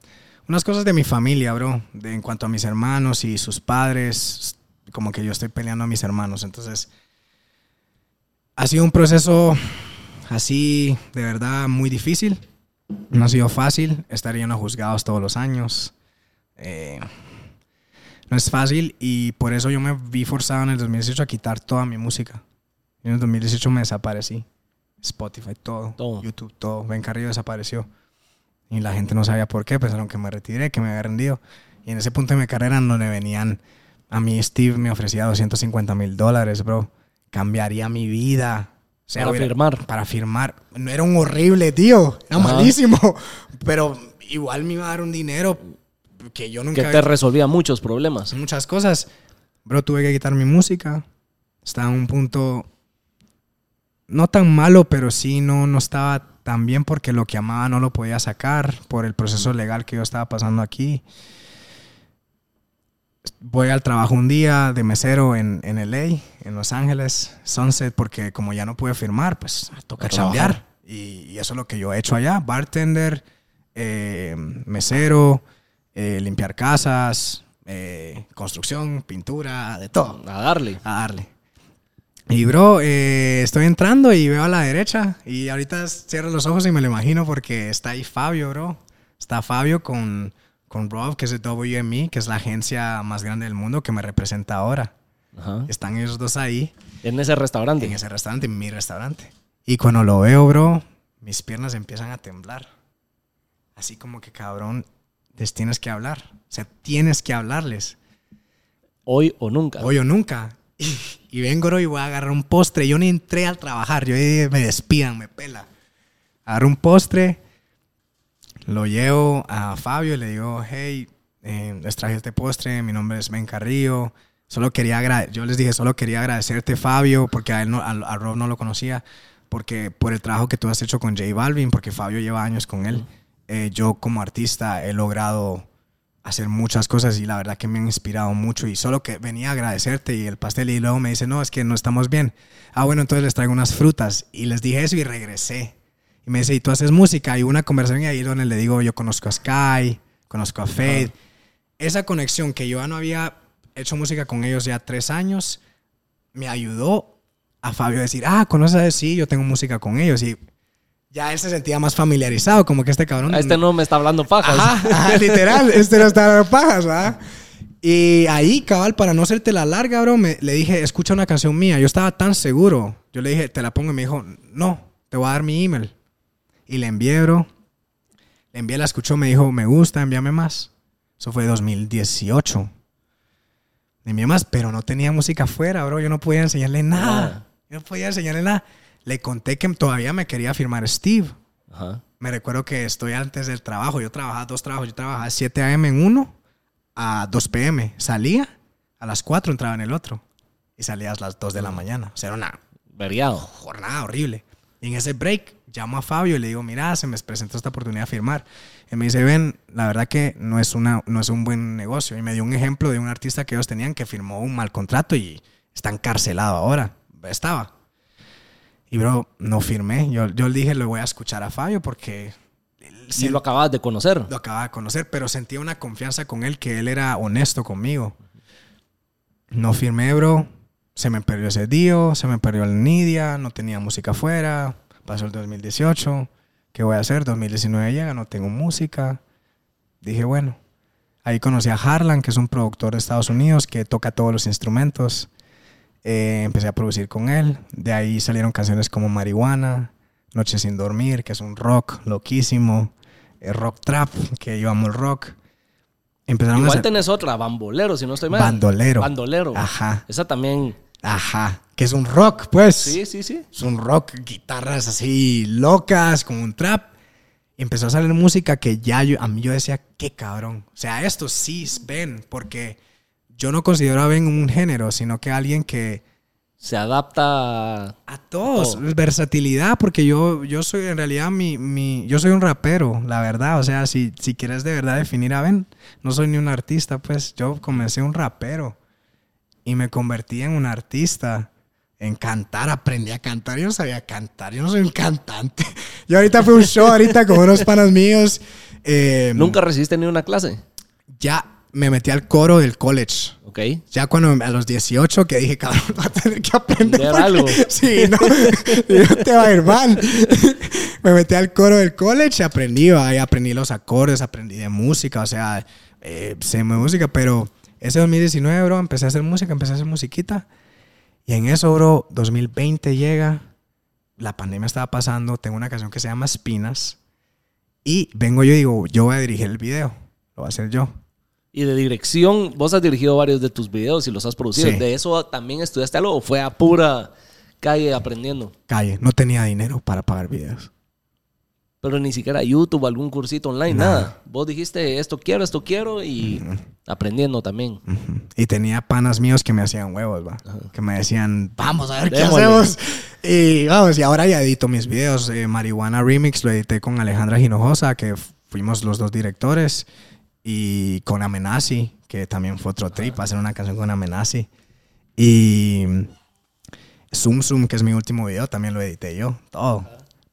unas cosas de mi familia, bro, de, en cuanto a mis hermanos y sus padres, como que yo estoy peleando a mis hermanos, entonces ha sido un proceso así de verdad muy difícil, no ha sido fácil estar yendo a juzgados todos los años. Eh, no es fácil y por eso yo me vi forzado en el 2018 a quitar toda mi música. Y en el 2018 me desaparecí. Spotify, todo, Todo. YouTube, todo. Ben Carrillo desapareció. Y la gente no sabía por qué, pensaron que me retiré, que me había rendido. Y en ese punto de mi carrera en donde venían, a mí Steve me ofrecía 250 mil dólares, bro. Cambiaría mi vida. O sea, Para hubiera- firmar. Para firmar. No era un horrible, tío. Era Ajá. malísimo. <laughs> Pero igual me iba a dar un dinero que yo nunca Que te había resolvía muchos problemas. muchas cosas. Bro, tuve que quitar mi música. Estaba en un punto no tan malo, pero sí no, no estaba tan bien porque lo que amaba no lo podía sacar por el proceso legal que yo estaba pasando aquí. Voy al trabajo un día de mesero en, en LA, en Los Ángeles, Sunset, porque como ya no pude firmar, pues toca A trabajar. chambear. Y, y eso es lo que yo he hecho allá. Bartender, eh, mesero, eh, limpiar casas, eh, construcción, pintura, de todo. A darle. A darle. Y bro, eh, estoy entrando y veo a la derecha y ahorita cierro los ojos y me lo imagino porque está ahí Fabio, bro. Está Fabio con, con Rob, que es de WME, que es la agencia más grande del mundo que me representa ahora. Ajá. Están ellos dos ahí En ese restaurante. en ese restaurante, en mi restaurante. Y cuando lo veo, bro, mis piernas empiezan a temblar. Así como que, cabrón, les tienes que hablar. O sea, tienes que hablarles. Hoy o nunca. Hoy o nunca. Y, y vengo bro, y voy a agarrar un postre. Yo ni entré al trabajar. Yo dije, me despidan, me pela. Agarro un postre. Lo llevo a Fabio y le digo, hey, eh, les traje este postre. Mi nombre es Ben Carrillo. Solo quería yo les dije, solo quería agradecerte, Fabio, porque a, él no, a, a Rob no lo conocía, porque por el trabajo que tú has hecho con J Balvin, porque Fabio lleva años con él. Eh, yo como artista he logrado hacer muchas cosas y la verdad que me han inspirado mucho y solo que venía a agradecerte y el pastel y luego me dice, no, es que no estamos bien. Ah, bueno, entonces les traigo unas frutas y les dije eso y regresé. Y me dice, ¿y tú haces música? Y hubo una conversación y ahí donde le digo, yo conozco a Sky, conozco a Faith. Esa conexión que yo ya no había hecho música con ellos ya tres años, me ayudó a Fabio a decir, ah, conoces a sí, yo tengo música con ellos. Y ya él se sentía más familiarizado, como que este cabrón. Este no me está hablando pajas. Ajá, ajá, <laughs> literal, este no está hablando pajas, ¿verdad? Y ahí, cabal, para no hacerte la larga, bro, me, le dije, escucha una canción mía. Yo estaba tan seguro. Yo le dije, te la pongo y me dijo, no, te voy a dar mi email. Y le envié, bro. Le envié, la escuchó, me dijo, me gusta, envíame más. Eso fue 2018. Le envié más, pero no tenía música afuera, bro. Yo no podía enseñarle nada. Yo no podía enseñarle nada. Le conté que todavía me quería firmar Steve. Ajá. Me recuerdo que estoy antes del trabajo. Yo trabajaba dos trabajos. Yo trabajaba 7 a.m. en uno a 2 p.m. Salía a las 4, entraba en el otro. Y salía a las 2 de la mañana. O sea, era una Veriado. jornada horrible. Y en ese break llamo a Fabio y le digo, mira, se me presentó esta oportunidad de firmar. Y me dice, ven, la verdad que no es, una, no es un buen negocio. Y me dio un ejemplo de un artista que ellos tenían que firmó un mal contrato y está encarcelado ahora. Estaba. Y bro, no firmé. Yo, yo le dije, le voy a escuchar a Fabio porque Si lo acabas de conocer. lo acababa de conocer, pero sentía una confianza con él que él era honesto conmigo. No firmé, bro. Se me perdió ese día, se me perdió el Nidia, no tenía música afuera. Pasó el 2018. ¿Qué voy a hacer? 2019 llega, no tengo música. Dije, bueno. Ahí conocí a Harlan, que es un productor de Estados Unidos que toca todos los instrumentos. Eh, empecé a producir con él. De ahí salieron canciones como Marihuana, Noche sin dormir, que es un rock loquísimo. eh, rock trap, que yo amo el rock. Empezaron a Igual hacer tenés otra, Bambolero, si no estoy mal. bandolero. Bandolero. Ajá, Esa también. Ajá. Que es un rock, pues. Sí, sí, sí. Es un rock, guitarras así locas, con un trap. Y empezó a salir música que ya yo, a mí yo decía, qué cabrón. O sea, esto sí es Ben, porque yo no considero a Ben un género, sino que alguien que Se adapta. a- a todos, todo. versatilidad, porque yo, yo soy en realidad mi, mi, yo soy un rapero, la verdad. O sea, si, si quieres de verdad definir a Ben, no soy ni un artista, pues yo comencé un rapero y me convertí en un artista. En cantar, aprendí a cantar. Yo no sabía cantar, yo no soy un cantante. <laughs> Yo ahorita fui a un show, ahorita con unos panas míos. eh, Nunca recibiste ni una clase. Ya me metí al coro del college. ¿Ok? Ya cuando a los 18 que dije, cabrón, <laughs> va a tener que aprender porque- algo. <laughs> Sí, no, no te va a ir mal. Me metí al coro del college, aprendí, ahí aprendí los acordes, aprendí de música, o sea, eh, sé música, pero ese 2019, bro, empecé a hacer música, empecé a hacer musiquita. Y en eso, bro, 2020 llega, la pandemia estaba pasando, tengo una canción que se llama Espinas. Y vengo yo y digo, yo voy a dirigir el video, lo voy a hacer yo. Y de dirección, vos has dirigido varios de tus videos y los has producido. Sí. ¿De eso también estudiaste algo o fue a pura calle aprendiendo? Calle, no tenía dinero para pagar videos. Pero ni siquiera YouTube, algún cursito online, Nada. nada. Vos dijiste esto quiero, esto quiero y aprendiendo también. Y tenía panas míos que me hacían huevos, va. Que me decían, vamos a ver qué hacemos. Y vamos, y ahora ya edito mis videos. Eh, Marihuana Remix lo edité con Alejandra Hinojosa, que fuimos los dos directores. Y con Amenazi, que también fue otro trip, hacer una canción con Amenazi. Y Zoom Zoom, que es mi último video, también lo edité yo. Todo.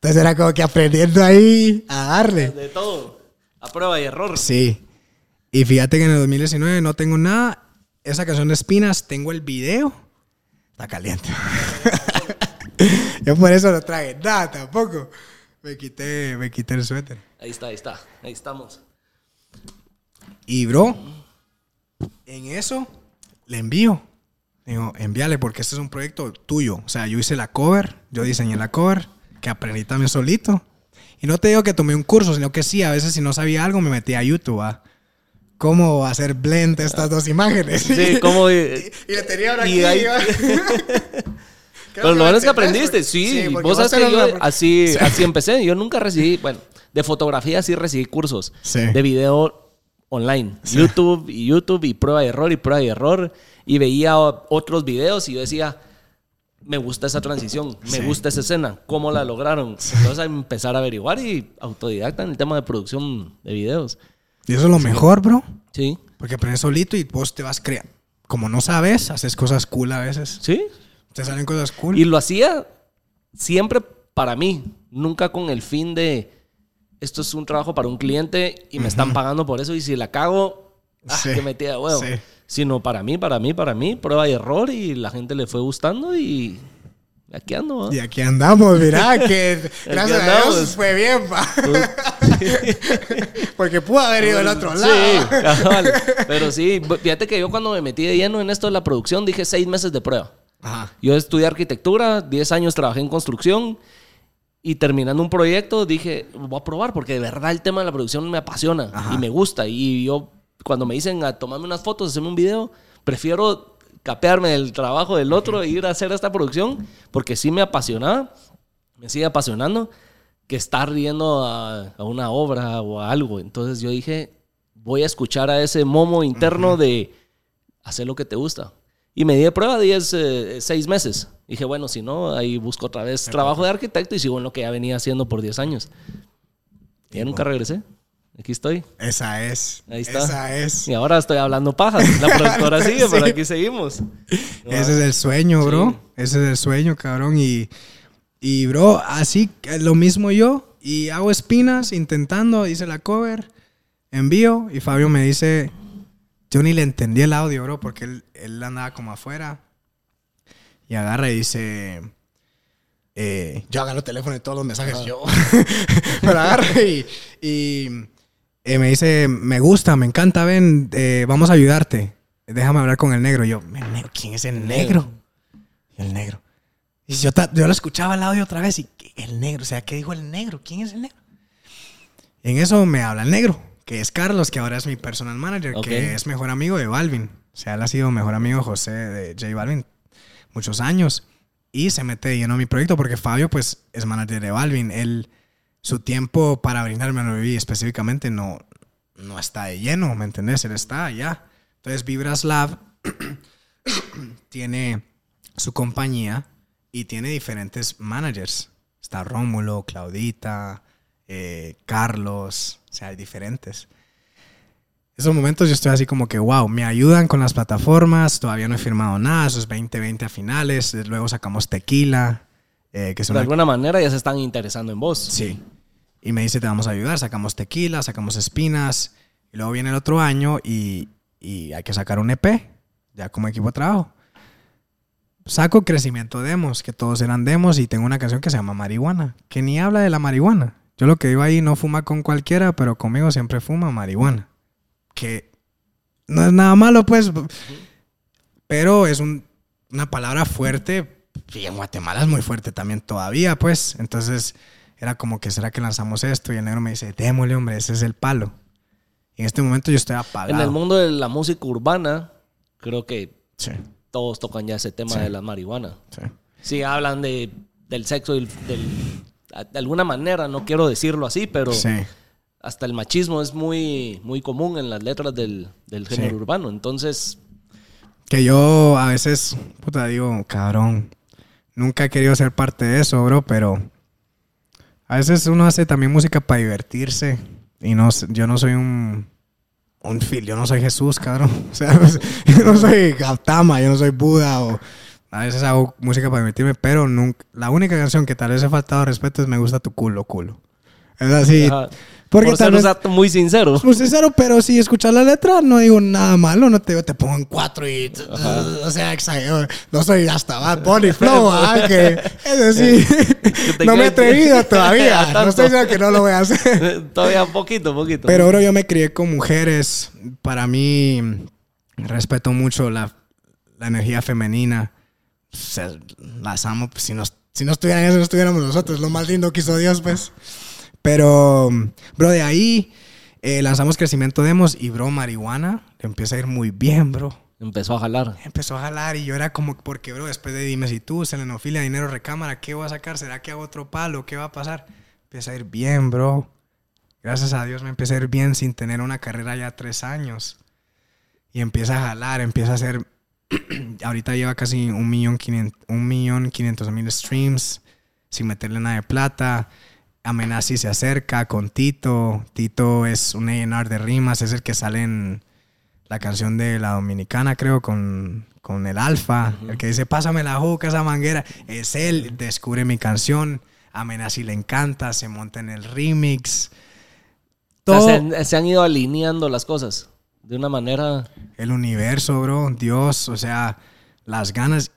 Entonces era como que aprendiendo ahí a darle. De todo. A prueba y error. Sí. Y fíjate que en el 2019 no tengo nada. Esa canción de Espinas, tengo el video. Está caliente. <laughs> Yo por eso no traje nada tampoco. Me quité, me quité el suéter. Ahí está, ahí está. Ahí estamos. Y bro, en eso le envío. Digo, envíale porque este es un proyecto tuyo. O sea, yo hice la cover, yo diseñé la cover, que aprendí también solito. Y no te digo que tomé un curso, sino que sí, a veces si no sabía algo me metía a YouTube a cómo hacer blend estas dos imágenes. Sí, como... <laughs> y, y le tenía ahora aquí. ahí- ¿va? <laughs> Pero lo bueno es que aprendiste, sí. vos sabes que yo así, <laughs> Sí. así empecé. Yo nunca recibí, bueno, de fotografía sí recibí cursos. Sí. De video online. YouTube y YouTube y prueba y error y prueba y error. Y veía otros videos y yo decía, me gusta esa transición, me Sí. gusta esa escena, ¿cómo la lograron? Entonces a empezar a averiguar y autodidacta en el tema de producción de videos. Y eso es lo mejor, bro. Sí. Porque aprendes solito y vos te vas creando. Como no sabes, haces cosas cool a veces. Sí. Te salen cosas cool. Y lo hacía siempre para mí, nunca con el fin de esto es un trabajo para un cliente y me están pagando por eso y si la cago, ah, Sí, que metida de huevo. sí. Sino para mí, para mí, para mí, prueba y error y la gente le fue gustando y aquí ando. ¿va? Y aquí andamos, mira, <laughs> que gracias a. Dios fue bien, pa. <laughs> Porque pudo haber ido al otro lado. <laughs> Sí, cabal. Pero sí, fíjate que yo cuando me metí de lleno en esto de la producción dije seis meses de prueba. Ajá. Yo estudié arquitectura, 10 años trabajé en construcción y terminando un proyecto dije, voy a probar porque de verdad el tema de la producción me apasiona Ajá. y me gusta. Y yo, cuando me dicen a tomarme unas fotos, hacerme un video, prefiero capearme del trabajo del otro e ir a hacer esta producción porque sí me apasionaba, me sigue apasionando, que estar riendo a, a una obra o a algo. Entonces yo dije, voy a escuchar a ese momo interno de hacer lo que te gusta. Y me di de prueba 10, eh, 6 meses. Dije, bueno, si no, ahí busco otra vez trabajo de arquitecto y sigo en lo que ya venía haciendo por 10 años. Y ya nunca regresé. Aquí estoy. Esa es. Ahí está. Esa es. Y ahora estoy hablando pajas. La <laughs> productora sigue, pero aquí seguimos. Ese es el sueño, bro. Sí. Ese es el sueño, cabrón. Y, y, bro, así lo mismo yo. Y hago espinas intentando, hice la cover, envío. Y Fabio me dice, yo ni le entendí el audio, bro, porque él, él andaba como afuera. Y agarra y dice, eh, yo agarro el teléfono y todos los mensajes yo. <laughs> Pero agarra y, y, eh, me dice, me gusta, me encanta, ven, eh, vamos a ayudarte. Déjame hablar con el negro. Y yo, "¿El negro? ¿quién es el negro? Y el negro. Y yo, yo lo escuchaba el audio otra vez y el negro, o sea, ¿qué dijo el negro? ¿Quién es el negro? Y en eso me habla el negro, que es Carlos, que ahora es mi personal manager, que es mejor amigo de Balvin. O sea, él ha sido mejor amigo José de J Balvin muchos años. Y se mete lleno a mi proyecto porque Fabio, pues, es manager de Balvin. Él, su tiempo para brindarme a Novi específicamente no, no está de lleno, ¿me entendés? Él está allá. Entonces, Vibras Lab <coughs> tiene su compañía y tiene diferentes managers. Está Rómulo, Claudita, eh, Carlos, o sea, hay diferentes. Esos momentos yo estoy así como que, wow, me ayudan con las plataformas, todavía no he firmado nada, eso es 2020 a finales, luego sacamos Tequila, eh, que es De una... alguna manera ya se están interesando en vos. Sí. Y me dice, te vamos a ayudar, sacamos Tequila, sacamos Espinas, y luego viene el otro año y, y hay que sacar un EP, ya como equipo de trabajo. Saco crecimiento demos, que todos eran demos, y tengo una canción que se llama Marihuana, que ni habla de la marihuana. Yo lo que digo ahí no fuma con cualquiera, pero conmigo siempre fuma marihuana. Que no es nada malo, pues, pero es un- una palabra fuerte, y en Guatemala es muy fuerte también todavía, pues. Entonces era como que, ¿será que lanzamos esto? Y el negro me dice, démosle, hombre, ese es el palo. Y en este momento yo estoy apagado. En el mundo de la música urbana, creo que Sí, todos tocan ya ese tema Sí. de la marihuana. sí. Sí, hablan de, del sexo del, de alguna manera, no quiero decirlo así, pero hasta el machismo es muy, muy común en las letras del, del género urbano. Entonces, Que yo a veces, puta, digo, cabrón, nunca he querido ser parte de eso, bro, pero a veces uno hace también música para divertirse y no, yo no soy un, un fil, yo no soy Jesús, cabrón. <laughs> O sea, pues, <laughs> yo no soy Gautama, yo no soy Buda o a veces hago música para divertirme, pero nunca, la única canción que tal vez he faltado respeto es Me gusta tu culo, culo. Es así, porque por tal ser vez... un muy sincero. Muy sincero, pero si escuchas la letra, no digo nada malo, no te te pongo en cuatro y. O sea, exagero. No soy hasta Bad Bunny Flow, ¿ah? Que es decir, <laughs> <laughs> no me he atrevido <laughs> todavía. No estoy diciendo que no lo voy a hacer. Todavía poquito, poquito. Pero, bro, yo me crié con mujeres. Para mí, respeto mucho la, la energía femenina. O sea, las amo. Pues, si, no, si no estuvieran eso, no estuviéramos nosotros. Lo más lindo que hizo Dios, pues. Pero, bro, de ahí eh, lanzamos Crecimiento Demos y, bro, Marihuana le empieza a ir muy bien, bro. Empezó a jalar. Empezó a jalar y yo era como, porque, bro, después de Dime si tú, Selenofilia, Dinero, Recámara, ¿qué voy a sacar? ¿Será que hago otro palo? ¿Qué va a pasar? Empieza a ir bien, bro. Gracias a Dios me empieza a ir bien sin tener una carrera ya tres años. Y empieza a jalar, empieza a hacer... <clears throat> ahorita lleva casi un millón, quinientos, un millón quinientos mil streams sin meterle nada de plata. Amenazi se acerca con Tito. Tito es un A&R de rimas, es el que sale en la canción de la Dominicana, creo, con, con el Alfa. El que dice, pásame la juca, esa manguera. Es él, descubre mi canción. Amenazi le encanta, se monta en el remix. O sea, Todo se, han, se han ido alineando las cosas de una manera... el universo, bro, Dios, o sea, las ganas.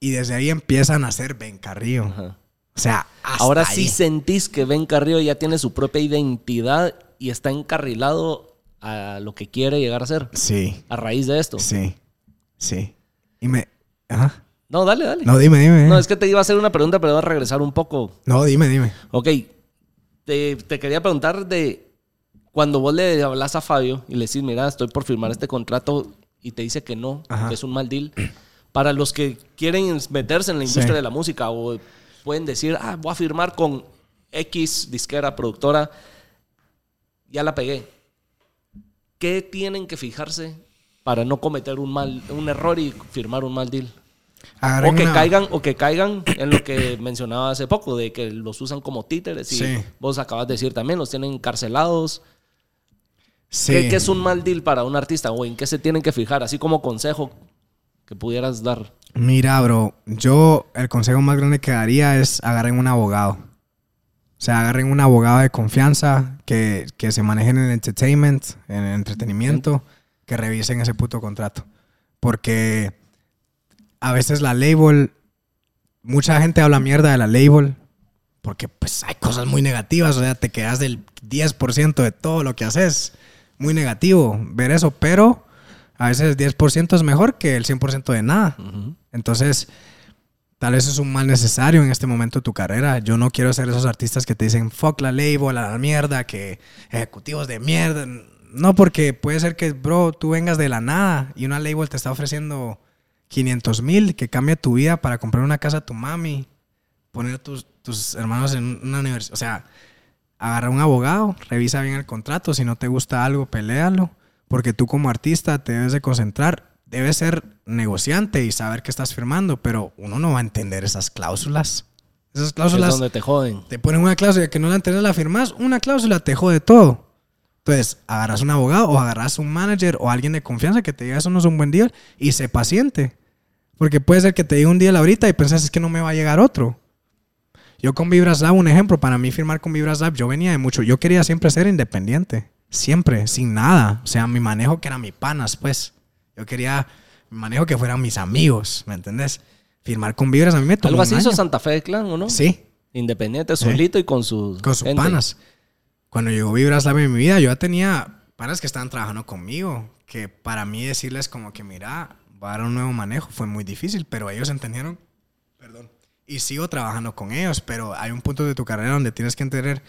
Y desde ahí empiezan a ser Ben Carrillo. Ajá. O sea, hasta Ahora ahí. sí sentís que Ben Carrillo ya tiene su propia identidad y está encarrilado a lo que quiere llegar a ser Sí, a raíz de esto. sí, sí. Y me... Ajá. No, dale, dale. No, dime, dime. No, es que te iba a hacer una pregunta, pero voy a regresar un poco. No, dime, dime. Ok, te, te quería preguntar de cuando vos le hablas a Fabio y le decís, mira, estoy por firmar este contrato y te dice que no, Ajá. que es un mal deal. <clears throat> Para los que quieren meterse en la industria Sí. de la música o pueden decir, ah, voy a firmar con X disquera, productora, ya la pegué. ¿Qué tienen que fijarse para no cometer un mal, un error y firmar un mal deal? Agarren O que una- caigan, o que caigan en lo que <coughs> mencionaba hace poco, de que los usan como títeres. Y Sí. vos acabas de decir también, los tienen encarcelados. Sí. ¿Qué, qué es un mal deal para un artista? ¿O en qué se tienen que fijar? Así como consejo que pudieras dar. Mira, bro, yo el consejo más grande que daría es agarren un abogado. O sea, agarren un abogado de confianza que, que se maneje en el entertainment, en el entretenimiento, que revisen ese puto contrato. Porque a veces la label, mucha gente habla mierda de la label, porque pues hay cosas muy negativas, o sea, te quedas del 10% de todo lo que haces. Muy negativo ver eso, pero a veces el 10% es mejor que el 100% de nada. Entonces, tal vez es un mal necesario en este momento de tu carrera. Yo no quiero ser esos artistas que te dicen, fuck la label, a la mierda, que ejecutivos de mierda. No, porque puede ser que, bro, tú vengas de la nada y una label te está ofreciendo 500 mil que cambie tu vida para comprar una casa a tu mami, poner a tus, tus hermanos en una universidad. O sea, agarra un abogado, revisa bien el contrato. Si no te gusta algo, pelealo. Porque tú como artista te debes de concentrar. Debes ser negociante y saber qué estás firmando. Pero uno no va a entender esas cláusulas. Esas Es cláusulas donde te joden. te ponen una cláusula que no la entiendes, la firmas. Una cláusula te jode todo. Entonces, agarras un abogado o agarras un manager o alguien de confianza que te diga eso no es un buen deal y sé paciente. Porque puede ser que te diga un deal ahorita y pensás es que no me va a llegar otro. Yo con Vibras Lab, un ejemplo, para mí firmar con Vibras Lab, yo venía de mucho, yo quería siempre ser independiente, siempre, sin nada. O sea, mi manejo que era mi panas, pues. Yo quería mi manejo que fueran mis amigos, ¿me entendés? Firmar con Vibras a mí me tomó Algo así un hizo año. Santa Fe de Clan, ¿o no? Sí, Independiente, solito y con sus con sus gente. panas. Cuando llegó Vibras en mi vida, yo ya tenía panas que estaban trabajando conmigo. Que para mí decirles como que, mira, va a dar un nuevo manejo fue muy difícil, pero ellos entendieron. Perdón. Y sigo trabajando con ellos, pero hay un punto de tu carrera donde tienes que entender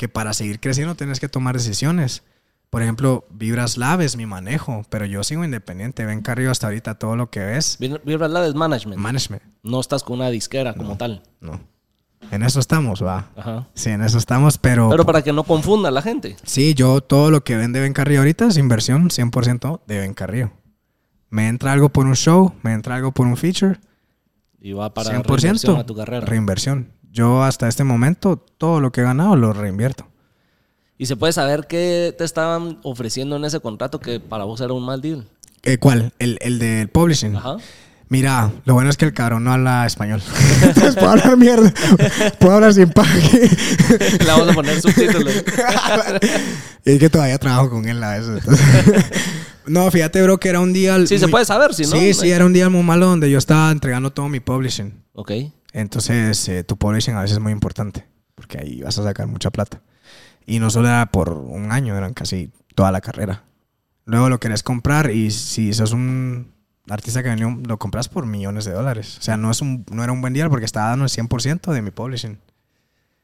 que para seguir creciendo tienes que tomar decisiones. Por ejemplo, Vibras Lab es mi manejo, pero yo sigo independiente. Ven Carrillo hasta ahorita todo lo que ves. Vi- Vibra Lab es management. Management. no estás con una disquera como tal. No. En eso estamos, va. Ajá. Sí, en eso estamos, pero... Pero para que no confunda a la gente. Sí, yo todo lo que vende Ben Carrillo ahorita es inversión 100% de Ben Carrillo. Me entra algo por un show, me entra algo por un feature, Y va para 100% reinversión a tu carrera. reinversión. Yo hasta este momento todo lo que he ganado lo reinvierto. y se puede saber qué te estaban ofreciendo en ese contrato que para vos era un mal deal. Eh, ¿Cuál? El, el del publishing. Ajá. Mira, lo bueno es que el cabrón no habla español. <laughs> Entonces puedo hablar mierda. Puedo hablar sin pague. <laughs> Le vamos a poner subtítulos. y <laughs> es que todavía trabajo con él a veces. no, fíjate, bro, que era un día... Sí, se puede saber, si no. Sí, sí, era un día muy malo donde yo estaba entregando todo mi publishing. Ok. Entonces, eh, tu publishing a veces es muy importante, porque ahí vas a sacar mucha plata. Y no solo era por un año, eran casi toda la carrera. Luego lo querés comprar y si sos un artista que vendió, lo compras por millones de dólares. O sea, no, es un, no era un buen día porque estaba dando el 100% de mi publishing.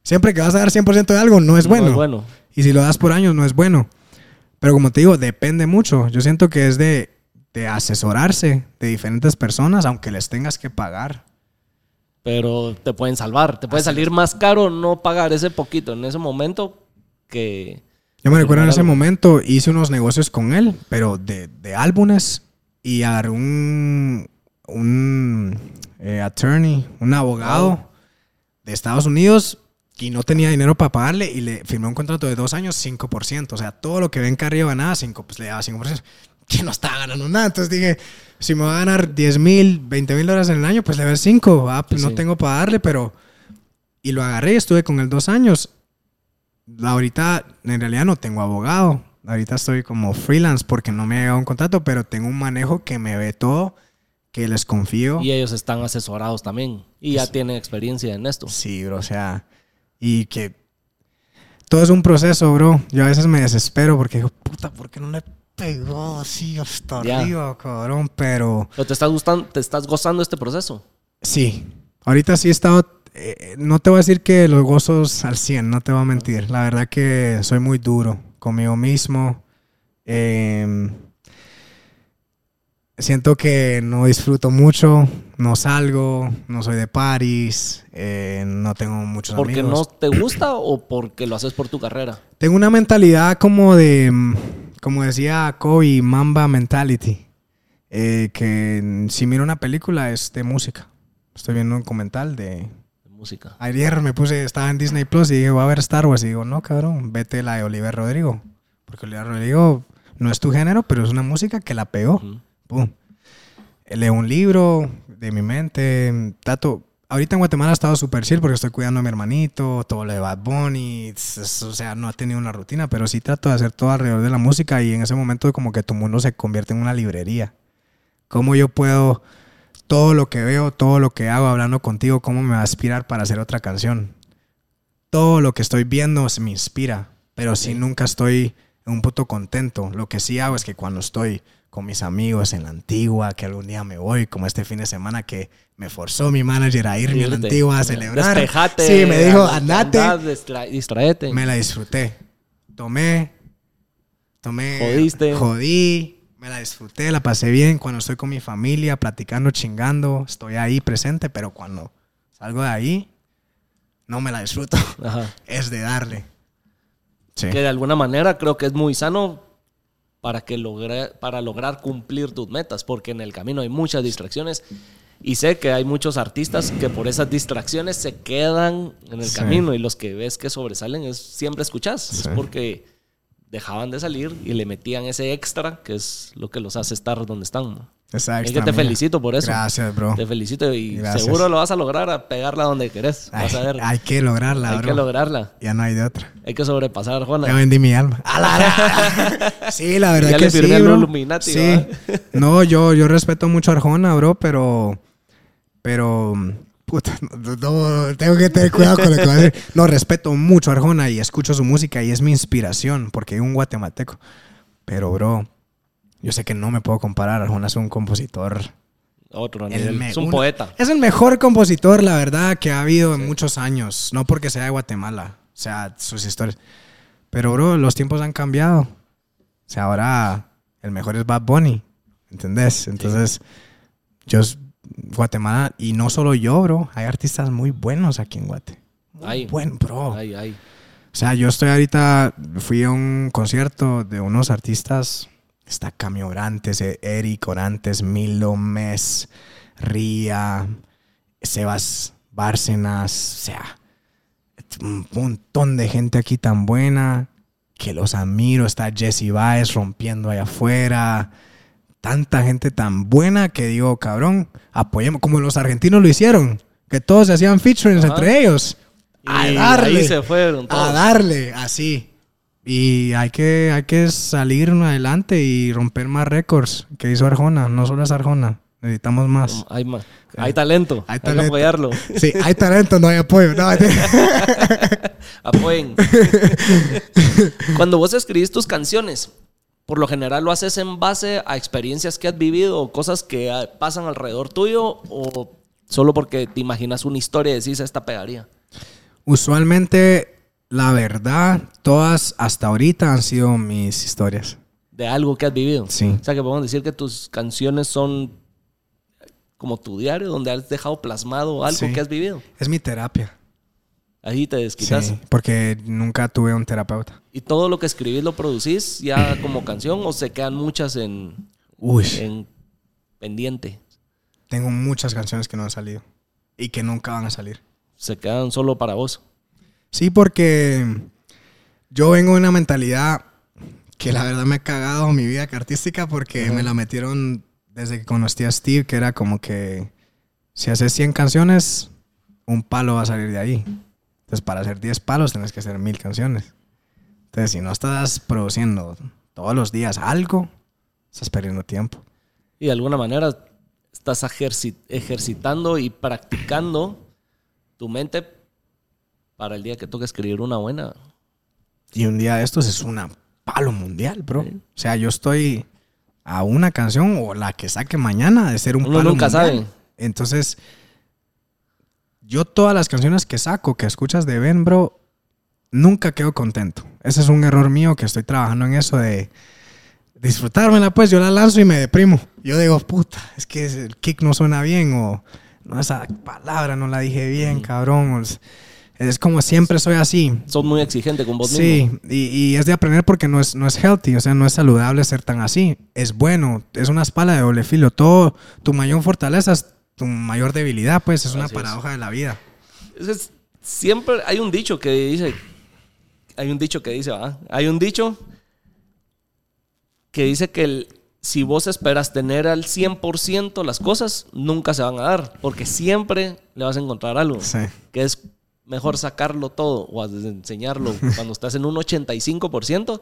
Siempre que vas a dar 100% de algo, no es bueno. No es bueno. Y si lo das por años, no es bueno. Pero como te digo, depende mucho. Yo siento que es de, de asesorarse de diferentes personas, aunque les tengas que pagar. Pero te pueden salvar. Te puede Así salir más caro no pagar ese poquito en ese momento que... Yo me recuerdo en ese algo. momento, hice unos negocios con él, pero de, de álbumes, y agarré un, un eh, attorney, un abogado de Estados Unidos, y no tenía dinero para pagarle y le firmé un contrato de dos años, 5%. O sea, todo lo que ven que arriba nada, 5, pues le daba 5%. <laughs> Que no estaba ganando nada. Entonces dije, si me va a ganar 10 mil, 20 mil dólares en el año, pues le doy 5. Ah, pues Sí. no tengo para darle, pero... Y lo agarré y estuve con él dos años. Ahorita, en realidad, no tengo abogado. Ahorita estoy como freelance porque no me ha llegado un contrato, pero tengo un manejo que me ve todo, que les confío. Y ellos están asesorados también. Y ya tienen experiencia en esto. Sí, bro, o sea, y que todo es un proceso, bro. Yo a veces me desespero porque digo, puta, ¿por qué no le pegó así hasta Ya. arriba, cabrón? Pero Pero te estás gustando, te estás gozando este proceso. sí, ahorita sí he estado, eh, no te voy a decir que los gozos al 100, no te voy a mentir. La verdad que soy muy duro conmigo mismo. Em, siento que no disfruto mucho, no salgo, no soy de París, eh, no tengo muchos ¿Porque amigos. no te gusta o porque lo haces por tu carrera? Tengo una mentalidad como de, como decía Kobe, Mamba Mentality. eh, que si miro una película es de música. Estoy viendo un documental de... De música. Ayer me puse, estaba en Disney Plus y dije, voy a ver Star Wars. Y digo, no, cabrón, vete la de Oliver Rodrigo. Porque Oliver Rodrigo no es tu género, pero es una música que la pegó. Pum. Leo un libro de mi mente. Trato. Ahorita en Guatemala he estado súper chill porque estoy cuidando a mi hermanito, todo lo de Bad Bunny. O sea, no ha tenido una rutina, pero sí trato de hacer todo alrededor de la música y en ese momento como que tu mundo se convierte en una librería. ¿Cómo yo puedo, todo lo que veo, todo lo que hago hablando contigo, cómo me va a inspirar para hacer otra canción? Todo lo que estoy viendo se me inspira, pero sí Ok. nunca estoy en un punto contento. Lo que sí hago es que cuando estoy con mis amigos en la antigua, que algún día me voy, como este fin de semana que me forzó mi manager a irme a la antigua a celebrar. Despejate. Sí, me dijo, anda- andate. distra- distraete. Me la disfruté. Tomé, tomé, Jodiste. jodí, me la disfruté, la pasé bien. Cuando estoy con mi familia, platicando, chingando, estoy ahí presente, pero cuando salgo de ahí, no me la disfruto. Ajá. es de darle. Sí. Que de alguna manera creo que es muy sano para, que logre- para lograr cumplir tus metas, porque en el camino hay muchas distracciones. Y sé que hay muchos artistas que por esas distracciones se quedan en el Sí. camino y los que ves que sobresalen es siempre escuchas. Es porque dejaban de salir y le metían ese extra que es lo que los hace estar donde están. ¿no? Esa Es extra que te mía. felicito por eso. Gracias, bro. Te felicito y Gracias. seguro lo vas a lograr a pegarla donde querés. Ay, Vas a ver. hay que lograrla, hay bro. que lograrla. Ya no hay de otra. Hay que sobrepasar, Ya Juana. vendí mi alma. ¡A la <laughs> sí, la verdad Ya que le sí, bro. Illuminati, Sí. <laughs> No, yo, yo respeto mucho a Arjona, bro, pero... Pero... Puta, no, no, tengo que tener cuidado con lo que voy a decir. No, respeto mucho a Arjona y escucho su música y es mi inspiración porque es un guatemalteco. Pero, bro, yo sé que no me puedo comparar. Arjona es un compositor... Otro el nivel. Es un poeta. Es el mejor compositor, la verdad, que ha habido en muchos años. No porque sea de Guatemala, o sea, sus historias. Pero, bro, los tiempos han cambiado. O sea, ahora el mejor es Bad Bunny, ¿entendés? Entonces, yo, s- Guatemala, y no solo yo, bro, hay artistas muy buenos aquí en Guate. Muy Hay. buen, bro. Ay, ay. O sea, yo estoy ahorita, fui a un concierto de unos artistas, está Cami Orantes, eh, Eric Orantes, Milo, Mes, Ría, Sebas Bárcenas, o sea, un montón de gente aquí tan buena que los admiro. Está Jesse Baez rompiendo allá afuera. Tanta gente tan buena que digo, cabrón, apoyemos, como los argentinos lo hicieron, que todos se hacían featurings Ajá. entre ellos. A darle. Ahí se fueron A darle, así. Y hay que, hay que salir adelante y romper más récords que hizo Arjona. No solo es Arjona, necesitamos más. Hay, ma- hay talento. Hay Hay, talento. que apoyarlo. <laughs> Sí, hay talento, no hay apoyo. No, <laughs> Apoyen. <laughs> Cuando vos escribís tus canciones, por lo general lo haces en base a experiencias que has vivido o cosas que ah, pasan alrededor tuyo o solo porque te imaginas una historia y decís esta pegaría. Usualmente, la verdad, todas hasta ahorita han sido mis historias. De algo que has vivido. Sí. O sea que podemos decir que tus canciones son como tu diario, donde has dejado plasmado algo Sí. que has vivido. Es mi terapia. Ahí te desquitas. Sí, porque nunca tuve un terapeuta. ¿Y todo lo que escribís lo producís ya como canción o se quedan muchas en, Uy, en pendiente? tengo muchas canciones que no han salido y que nunca van a salir. Se quedan solo para vos. Sí, porque yo vengo de una mentalidad que la verdad me ha cagado mi vida artística porque me la metieron desde que conocí a Steve, que era como que si haces 100 canciones, un palo va a salir de ahí. Entonces, para hacer 10 palos, tienes que hacer mil canciones. Entonces, si no estás produciendo todos los días algo, estás perdiendo tiempo. Y de alguna manera estás ejercitando y practicando tu mente para el día que toque escribir una buena. Y un día de estos es una palo mundial, bro. O sea, yo estoy a una canción o la que saque mañana de ser un Uno palo nunca mundial. sabe. Entonces, yo todas las canciones que saco, que escuchas de Ben, bro, nunca quedo contento. Ese es un error mío que estoy trabajando en eso de disfrutármela, pues yo la lanzo y me deprimo. Yo digo, puta, es que el kick no suena bien o no, esa palabra no la dije bien, cabrón. o es- es como siempre soy así. Sos muy exigente con vos mismo. Sí, y, y es de aprender porque no es, no es healthy, o sea, no es saludable ser tan así. Es bueno, es una espalda de doble filo. Todo, tu mayor fortaleza es tu mayor debilidad, pues es una Así es. paradoja de la vida. Es que siempre hay un dicho que dice, hay un dicho que dice, ¿va? Hay un dicho que dice que el- si vos esperas tener al 100% las cosas, nunca se van a dar, porque siempre le vas a encontrar algo, Sí. que es mejor sacarlo todo o enseñarlo cuando estás en un 85%,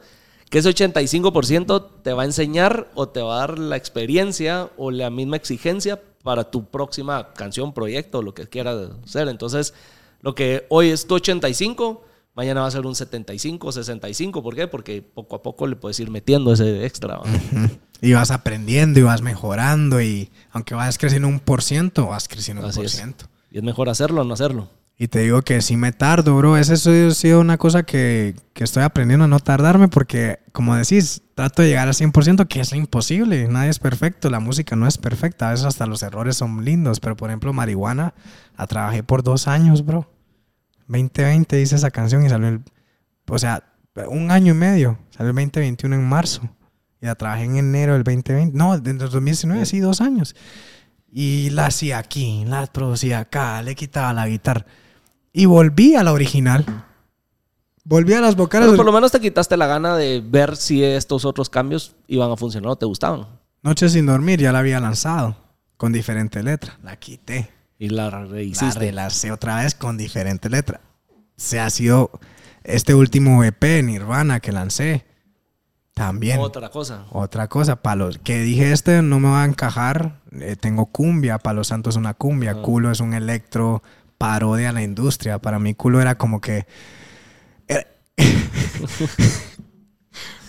que ese 85% te va a enseñar o te va a dar la experiencia o la misma exigencia para tu próxima canción, proyecto, lo que quieras hacer. Entonces, lo que hoy es tu 85, mañana va a ser un 75, 65. ¿Por qué? Porque poco a poco le puedes ir metiendo ese extra. Y vas aprendiendo y vas mejorando y aunque vas creciendo un por ciento, vas creciendo un por es. ciento. Y es mejor hacerlo o no hacerlo. Y te digo que sí me tardo, bro. Esa ha sido una cosa que, que estoy aprendiendo a no tardarme porque, como decís, trato de llegar al 100%, que es imposible. Nadie es perfecto. La música no es perfecta. A veces hasta los errores son lindos. Pero, por ejemplo, Marihuana la trabajé por dos años, bro. 2020 hice esa canción y salió el... O sea, un año y medio. Salió el 2021 en marzo. Y la trabajé en enero del 2020. No, desde el 2019, sí, dos años. Y la hacía aquí, la producía acá, le quitaba la guitarra. Y volví a la original. Volví a las vocales. Pero por lo menos te quitaste la gana de ver si estos otros cambios iban a funcionar o te gustaban. Noche sin dormir, ya la había lanzado. Con diferente letra. La quité. Y la La rehiciste. relancé otra vez con diferente letra. Se ha sido este último EP, Nirvana, que lancé. También. Otra cosa. Otra cosa, palos. Que dije, este no me va a encajar. eh, tengo cumbia, Palo Santo es una cumbia. Ah. Culo es un electro parodia a la industria. Para mí, culo era como que. era- <laughs>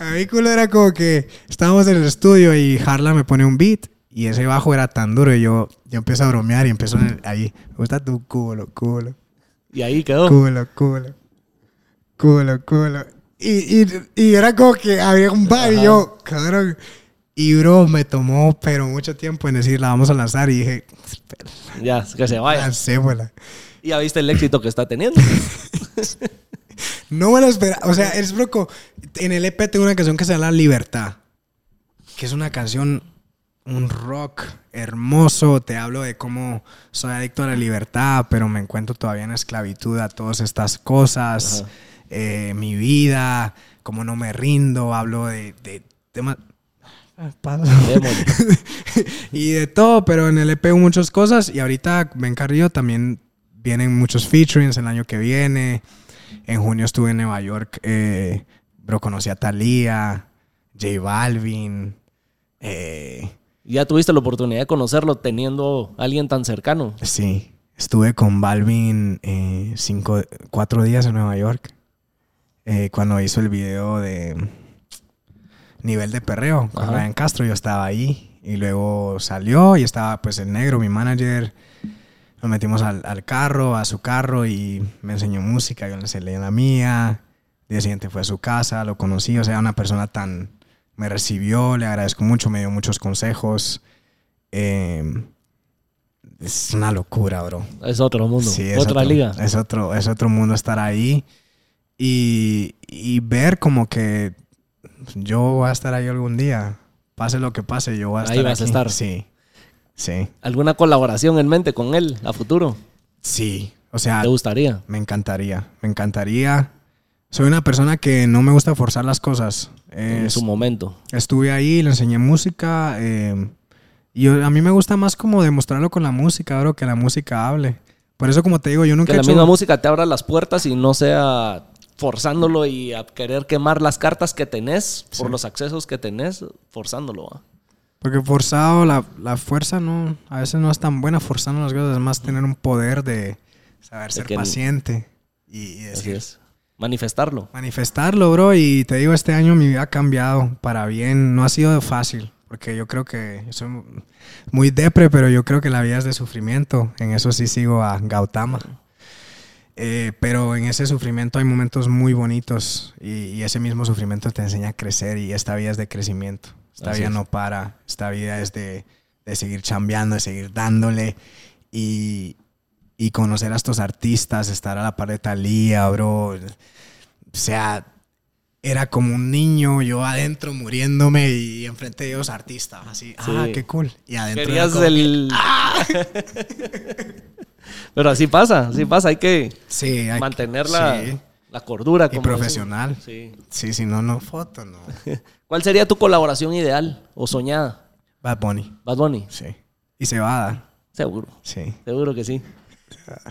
a mí, culo era como que estábamos en el estudio y Harla me pone un beat. Y ese bajo era tan duro. Y yo, yo empiezo a bromear y empiezo en el- ahí. Me gusta tu culo, culo. Y ahí quedó. Culo, culo. Culo, culo. Y, y, y era como que había un bar y yo, cabrón. Y bro, me tomó, pero mucho tiempo en decir, la vamos a lanzar. Y dije, Ya, que se vaya. lancémosla. Y ya viste el éxito que está teniendo. <laughs> No me lo esperaba. O sea, es loco. En el EP tengo una canción que se llama Libertad. Que es una canción, un rock hermoso. Te hablo de cómo soy adicto a la libertad, pero me encuentro todavía en esclavitud a todas estas cosas. Eh, mi vida, cómo no me rindo. Hablo de, de temas. <laughs> Y de todo, pero en el EP hubo muchas cosas y ahorita Ben Carrillo también vienen muchos featurings el año que viene. En junio estuve en Nueva York, eh, bro, conocí a Thalía, J Balvin. eh, Ya tuviste la oportunidad de conocerlo teniendo a alguien tan cercano. sí, estuve con Balvin eh, cinco, cuatro días en Nueva York. eh, cuando hizo el video de Nivel de Perreo con Ajá. Ryan Castro, yo estaba ahí. Y luego salió y estaba pues el negro, mi manager. Nos metimos al, al carro, a su carro y me enseñó música, yo le enseñé la mía. El día siguiente fue a su casa, lo conocí, o sea, una persona tan... Me recibió, le agradezco mucho, me dio muchos consejos. Eh, es una locura, bro. Es otro mundo. Sí, es Otra otro- liga. Es otro, es otro mundo estar ahí y, y ver como que yo voy a estar ahí algún día. Pase lo que pase, yo voy a Ahí estar vas a estar. Sí, sí, ¿Alguna colaboración en mente con él a futuro? sí. O sea, ¿Te gustaría? me encantaría, me encantaría. Soy una persona que no me gusta forzar las cosas. En Es- su momento. estuve ahí, le enseñé música. eh, y yo- a mí me gusta más como demostrarlo con la música, bro, que la música hable. Por eso, como te digo, yo nunca Que he la hecho- misma música te abra las puertas y no sea forzándolo y a querer quemar las cartas que tenés por Sí. los accesos que tenés, forzándolo. ¿va? Porque forzado, la, la fuerza no, a veces no es tan buena forzando las cosas, es más tener un poder de saber ser paciente y, decir, es. Manifestarlo. manifestarlo, bro. Y te digo, este año mi vida ha cambiado para bien. No ha sido fácil, porque yo creo que soy muy depre, pero yo creo que la vida es de sufrimiento. En eso sí sigo a Gautama. Eh, pero en ese sufrimiento hay momentos muy bonitos y, y ese mismo sufrimiento te enseña a crecer y esta vida es de crecimiento. Esta Así vida es. no para. Esta vida es de, de seguir chambeando, de seguir dándole y, y conocer a estos artistas, estar a la par de Talía, bro. O sea, era como un niño, yo adentro muriéndome y enfrente de ellos artistas, así, ah, Sí. qué cool. Y adentro era Querías como que, el... <laughs> <laughs> Pero así pasa, así pasa. Hay que sí, hay que- mantener la, sí. la cordura. y como profesional. decimos. Sí. Sí, si no, no foto, no. <laughs> ¿Cuál sería tu colaboración ideal o soñada? Bad Bunny, Bad Bunny. sí. Y se va a dar, Seguro. sí. Seguro que sí.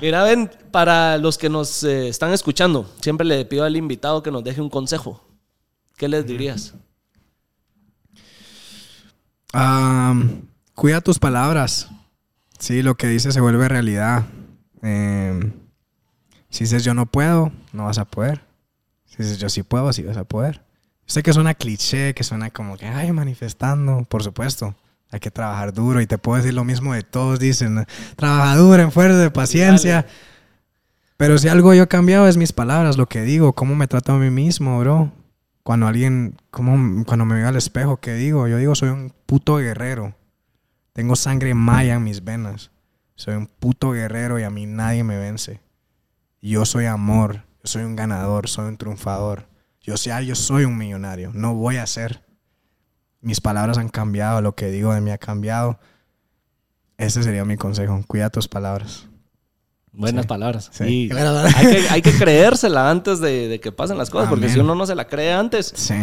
Mira, ven, para los que nos eh, están escuchando, siempre le pido al invitado que nos deje un consejo. ¿Qué les dirías? Am, cuida tus palabras. Sí, lo que dices se vuelve realidad. Em, si dices yo no puedo, no vas a poder. Si dices yo sí puedo, sí vas a poder. Sé que suena cliché, que suena como que, ay, manifestando. Por supuesto, hay que trabajar duro. Y te puedo decir lo mismo de todos. Dicen, trabaja duro, en fuerza de paciencia. Pero si algo yo he cambiado es mis palabras, lo que digo, cómo me trato a mí mismo, bro. Cuando alguien, cómo, cuando me veo al espejo, ¿qué digo? Yo digo, soy un puto guerrero. Tengo sangre maya en mis venas. Soy un puto guerrero y a mí nadie me vence. Yo soy amor, yo soy un ganador, soy un triunfador. Yo sea, yo soy un millonario, no voy a ser. Mis palabras han cambiado, lo que digo de mí ha cambiado. Ese sería mi consejo, cuida tus palabras. Buenas Sí. palabras. Sí. Y <laughs> hay, que, hay que creérsela antes de, de que pasen las cosas, porque si uno no se la cree antes, Sí,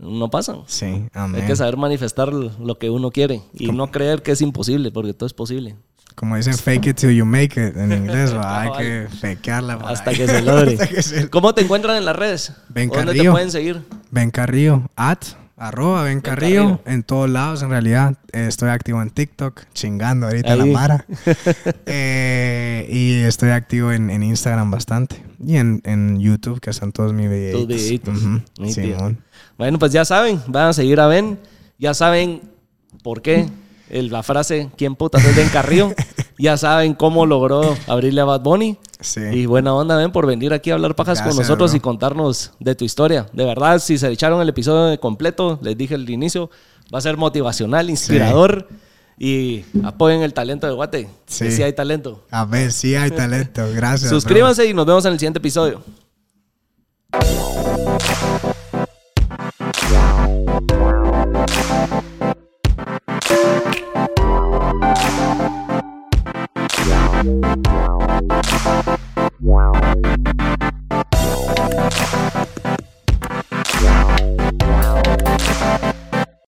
no pasan. sí, amén. Hay que saber manifestar lo que uno quiere y no creer que es imposible, porque todo es posible. Como dicen, fake it till you make it en inglés, ¿va? hay que fakearla. Hasta que se logre. <laughs> Hasta que se- ¿Cómo te encuentran en las redes? Ben ¿O ¿Dónde te pueden seguir? Ben Carrillo, at, arroba Ben Carrillo, en todos lados en realidad. Eh, estoy activo en TikTok, chingando ahorita Ahí. la mara. <laughs> Eh, y estoy activo en, en Instagram bastante. Y en, en YouTube, que son todos mis videitos. videitos. Ujú, Nítido. Simón. Bueno, pues ya saben, van a seguir a Ben. Ya saben por qué el- la frase ¿Quién putas es Ben Carrillo? <laughs> ya saben cómo logró abrirle a Bad Bunny. Sí. Y buena onda, Ben, por venir aquí a hablar pajas con nosotros bro. y contarnos de tu historia. De verdad, si se echaron el episodio completo, les dije al inicio, va a ser motivacional, inspirador. Y apoyen el talento de Guate. Sí. Que sí hay talento. A ver, sí hay talento. Gracias. bro. Suscríbanse y nos vemos en el siguiente episodio. Wow.